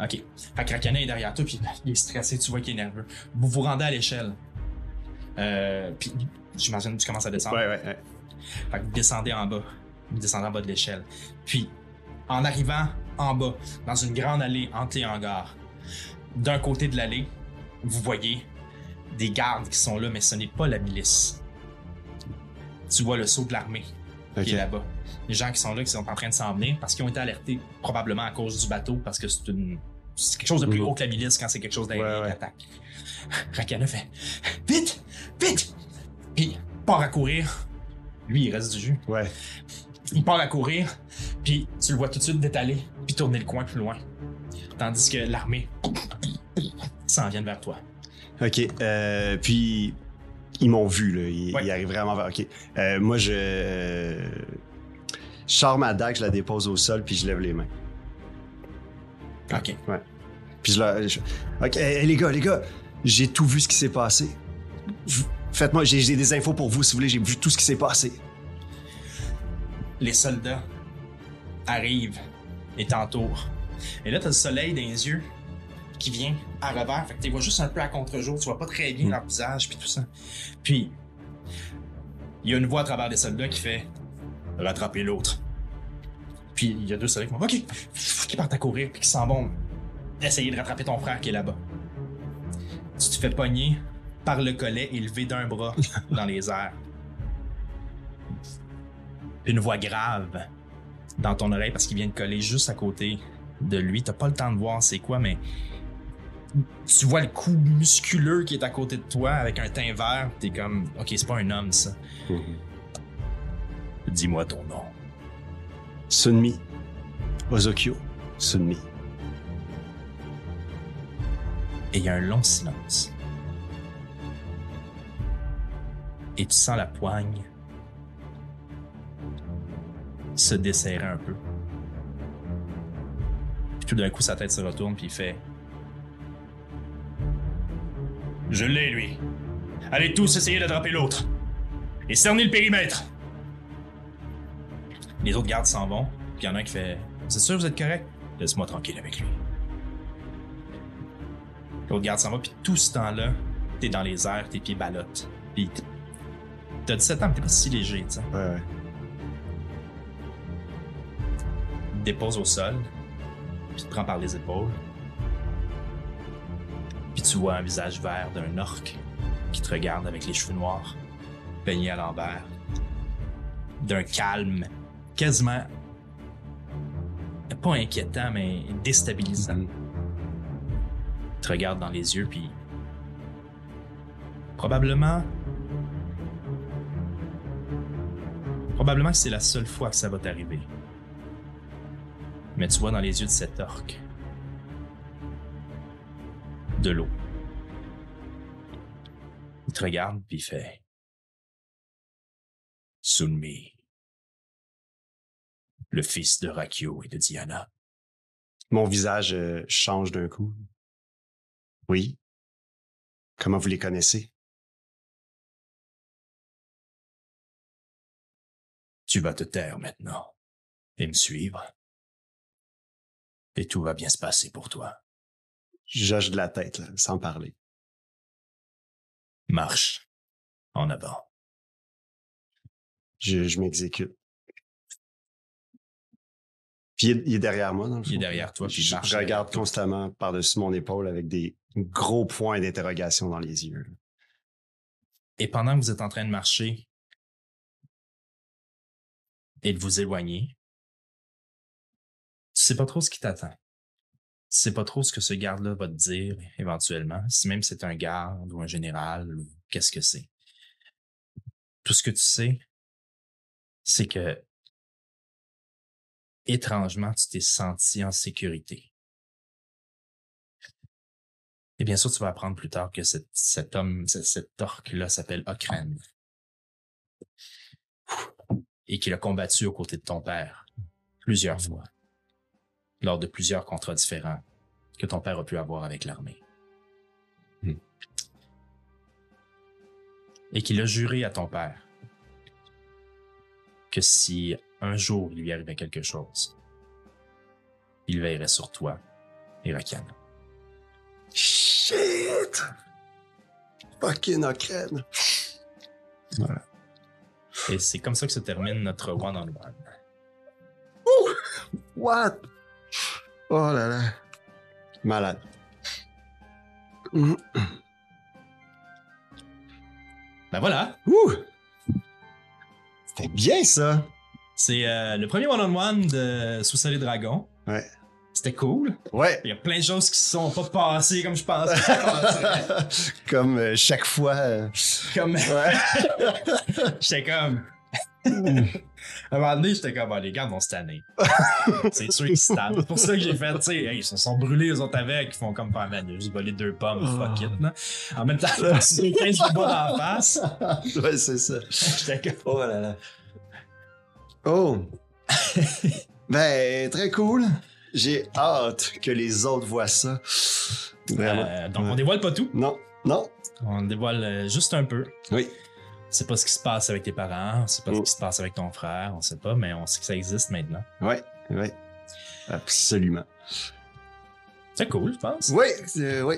S1: OK. Fait que Rakana est derrière toi, puis il est stressé, tu vois qu'il est nerveux. Vous vous rendez à l'échelle. Euh, puis j'imagine que tu commences à descendre.
S2: Ouais, ouais, ouais.
S1: Fait que vous descendez en bas. Vous descendez en bas de l'échelle. Puis, en arrivant en bas, dans une grande allée entre les hangars, d'un côté de l'allée, vous voyez des gardes qui sont là, mais ce n'est pas la milice. Tu vois le saut de l'armée qui est là-bas. Les gens qui sont là, qui sont en train de s'en venir parce qu'ils ont été alertés probablement à cause du bateau, parce que c'est une. C'est quelque chose de plus
S2: Mhm.
S1: haut que la milice quand c'est quelque chose d'aérien
S2: Ouais, ouais.
S1: qui attaque. Rakana fait Vite! Vite! Puis part à courir. Lui, il reste du jus.
S2: Ouais.
S1: Il part à courir, puis tu le vois tout de suite détaler, puis tourner le coin plus loin. Tandis que l'armée s'en vient vers toi.
S2: OK. Euh, puis, ils m'ont vu, là. Ils,
S1: Ouais.
S2: ils arrivent vraiment vers. OK. Euh, moi, je. euh, je sors ma dague, je la dépose au sol, puis je lève les mains.
S1: Ok.
S2: Puis je leur. je- OK, hey, les gars, les gars, j'ai tout vu ce qui s'est passé. Faites-moi, j'ai des infos pour vous, si vous voulez, j'ai vu tout ce qui s'est passé.
S1: Les soldats arrivent et t'entourent. Et là, t'as le soleil dans les yeux qui vient à revers. Fait que tu vois juste un peu à contre-jour. Tu vois pas très bien
S2: Mm.
S1: leur visage, puis tout ça. Puis, il y a une voix à travers des soldats qui fait rattraper l'autre. Puis, il y a deux soldats qui font OK, qui partent à courir, puis qui s'en vont essayer de rattraper ton frère qui est là-bas. Tu te fais pogner par le collet élevé d'un bras (laughs) dans les airs. Une voix grave dans ton oreille parce qu'il vient de coller juste à côté de lui. T'as pas le temps de voir c'est quoi, mais tu vois le cou musculeux qui est à côté de toi avec un teint vert. T'es comme, ok, c'est pas un homme ça. Dis-moi ton nom.
S2: Sunmi. Ozokyo. Sunmi.
S1: Et il y a un long silence. Et tu sens la poigne se desserrer un peu. Puis tout d'un coup, sa tête se retourne, puis il fait Je l'ai, lui. Allez tous essayer d'attraper l'autre. Et cerner le périmètre. Les autres gardes s'en vont, puis il y en a un qui fait C'est sûr, vous êtes correct Laisse-moi tranquille avec lui. L'autre garde s'en va, puis tout ce temps-là, t'es dans les airs, tes pieds ballottent. Puis t'as 17 ans, mais t'es pas si léger, tu sais.
S2: Ouais, ouais.
S1: Dépose au sol, puis te prend par les épaules. Puis tu vois un visage vert d'un orc qui te regarde avec les cheveux noirs, peigné à l'envers, d'un calme quasiment pas inquiétant, mais déstabilisant.
S2: Mhm.
S1: Il te regarde dans les yeux, puis probablement probablement que c'est la seule fois que ça va t'arriver. Mais tu vois dans les yeux de cet orc de l'eau. Il te regarde puis il fait Sunmi, le fils de Rakyo et de Diana.
S2: Mon visage euh, change d'un coup. Oui. Comment vous les connaissez?
S1: Tu vas te taire maintenant et me suivre. Et tout va bien se passer pour toi.
S2: J'hoche de la tête, là, sans parler.
S1: Marche en avant.
S2: Je, je m'exécute. Puis il est, il est derrière moi, dans le fond.
S1: Il est derrière toi, puis il
S2: Je
S1: marche
S2: regarde constamment par-dessus mon épaule avec des gros points d'interrogation dans les yeux.
S1: Et pendant que vous êtes en train de marcher et de vous éloigner, tu sais pas trop ce qui t'attend. Tu sais pas trop ce que ce garde-là va te dire éventuellement, si même c'est un garde ou un général ou qu'est-ce que c'est. Tout ce que tu sais, c'est que étrangement, tu t'es senti en sécurité. Et bien sûr, tu vas apprendre plus tard que cet, cet homme, cet, cet orc-là s'appelle Okren. Et qu'il a combattu aux côtés de ton père plusieurs fois, lors de plusieurs contrats différents que ton père a pu avoir avec l'armée.
S2: Hmm.
S1: Et qu'il a juré à ton père que si un jour il lui arrivait quelque chose, il veillerait sur toi et Rakan.
S2: Shit! Fucking Okren.
S1: Et c'est comme ça que se termine notre one-on-one.
S2: What? Oh là là. Malade. Mm.
S1: Ben voilà,
S2: Ouh! C'était bien ça.
S1: C'est euh, le premier one-on-one de Sous Solid Dragon.
S2: Ouais.
S1: C'était cool.
S2: Ouais.
S1: Il y a plein de choses qui se sont pas passées comme je pensais. (laughs)
S2: Comme euh, chaque fois. euh,
S1: comme,
S2: Ouais. (laughs)
S1: j'étais comme. (laughs) à un moment donné, j'étais comme, ah, les gars vont se tanner. c'est sûr qu'ils se tannent. C'est pour ça que j'ai fait, tu sais, hey, ils se sont brûlés les autres avec, ils font comme, ah, man, j'ai volé deux pommes, fuck it, là. En même temps, c'est 15 bois dans la face.
S2: ouais, c'est ça.
S1: J'étais comme,
S2: Oh là là. Oh. (laughs) ben, très cool. J'ai hâte que les autres voient ça. Vraiment.
S1: Euh, donc, on dévoile pas tout?
S2: Non, non.
S1: On dévoile euh, juste un peu.
S2: Oui.
S1: C'est pas ce qui se passe avec tes parents, c'est pas
S2: Oh.
S1: ce qui se passe avec ton frère, on sait pas, mais on sait que ça existe maintenant.
S2: Ouais, ouais. Absolument.
S1: C'est cool, je pense.
S2: Oui, euh, oui.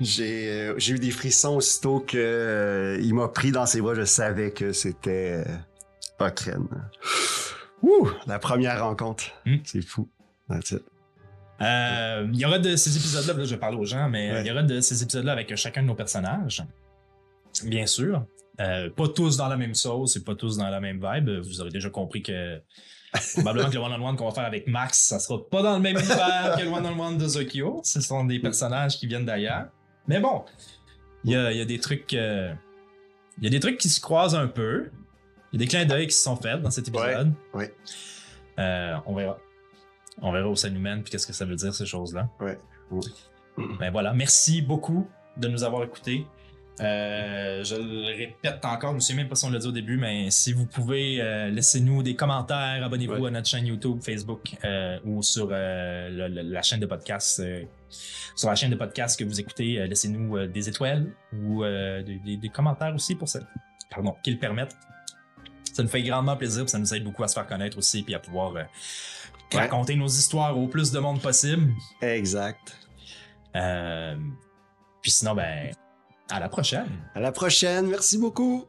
S2: J'ai euh, eu des frissons aussitôt que euh, il m'a pris dans ses bras. Je savais que c'était Ouh, la première rencontre.
S1: Hmm.
S2: C'est fou. That's it.
S1: Euh, il y aura de ces épisodes-là, là, je vais parler aux gens, mais
S2: Ouais.
S1: il y aura de ces épisodes-là avec chacun de nos personnages. Bien sûr. Euh, pas tous dans la même sauce et pas tous dans la même vibe. Vous aurez déjà compris que probablement que le one-on-one qu'on va faire avec Max, ça sera pas dans le même univers que le one-on-one de Zokyo. Ce sont des personnages qui viennent d'ailleurs. Mais bon, il y a, il y a des trucs. euh, il y a des trucs qui se croisent un peu. Il y a des clins d'œil qui se sont faits dans cet épisode.
S2: Ouais.
S1: Euh, on verra. On verra où ça nous mène, puis qu'est-ce que ça veut dire, ces choses-là.
S2: Ouais. Ouais.
S1: Ben voilà, merci beaucoup de nous avoir écoutés. Euh, je le répète encore, je ne sais même pas si on l'a dit au début, mais si vous pouvez, euh, laissez-nous des commentaires, abonnez-vous
S2: Ouais.
S1: à notre chaîne YouTube, Facebook euh, ou sur euh, le- le- la chaîne de podcast. euh, sur la chaîne de podcast que vous écoutez, euh, laissez-nous euh, des étoiles ou euh, des, des- des commentaires aussi pour ça. Pardon, qui le permettent. Ça nous fait grandement plaisir, puis ça nous aide beaucoup à se faire connaître aussi, puis à pouvoir euh,
S2: Ouais.
S1: raconter nos histoires au plus de monde possible.
S2: Exact.
S1: Euh, puis sinon, ben, à la prochaine.
S2: À la prochaine. Merci beaucoup.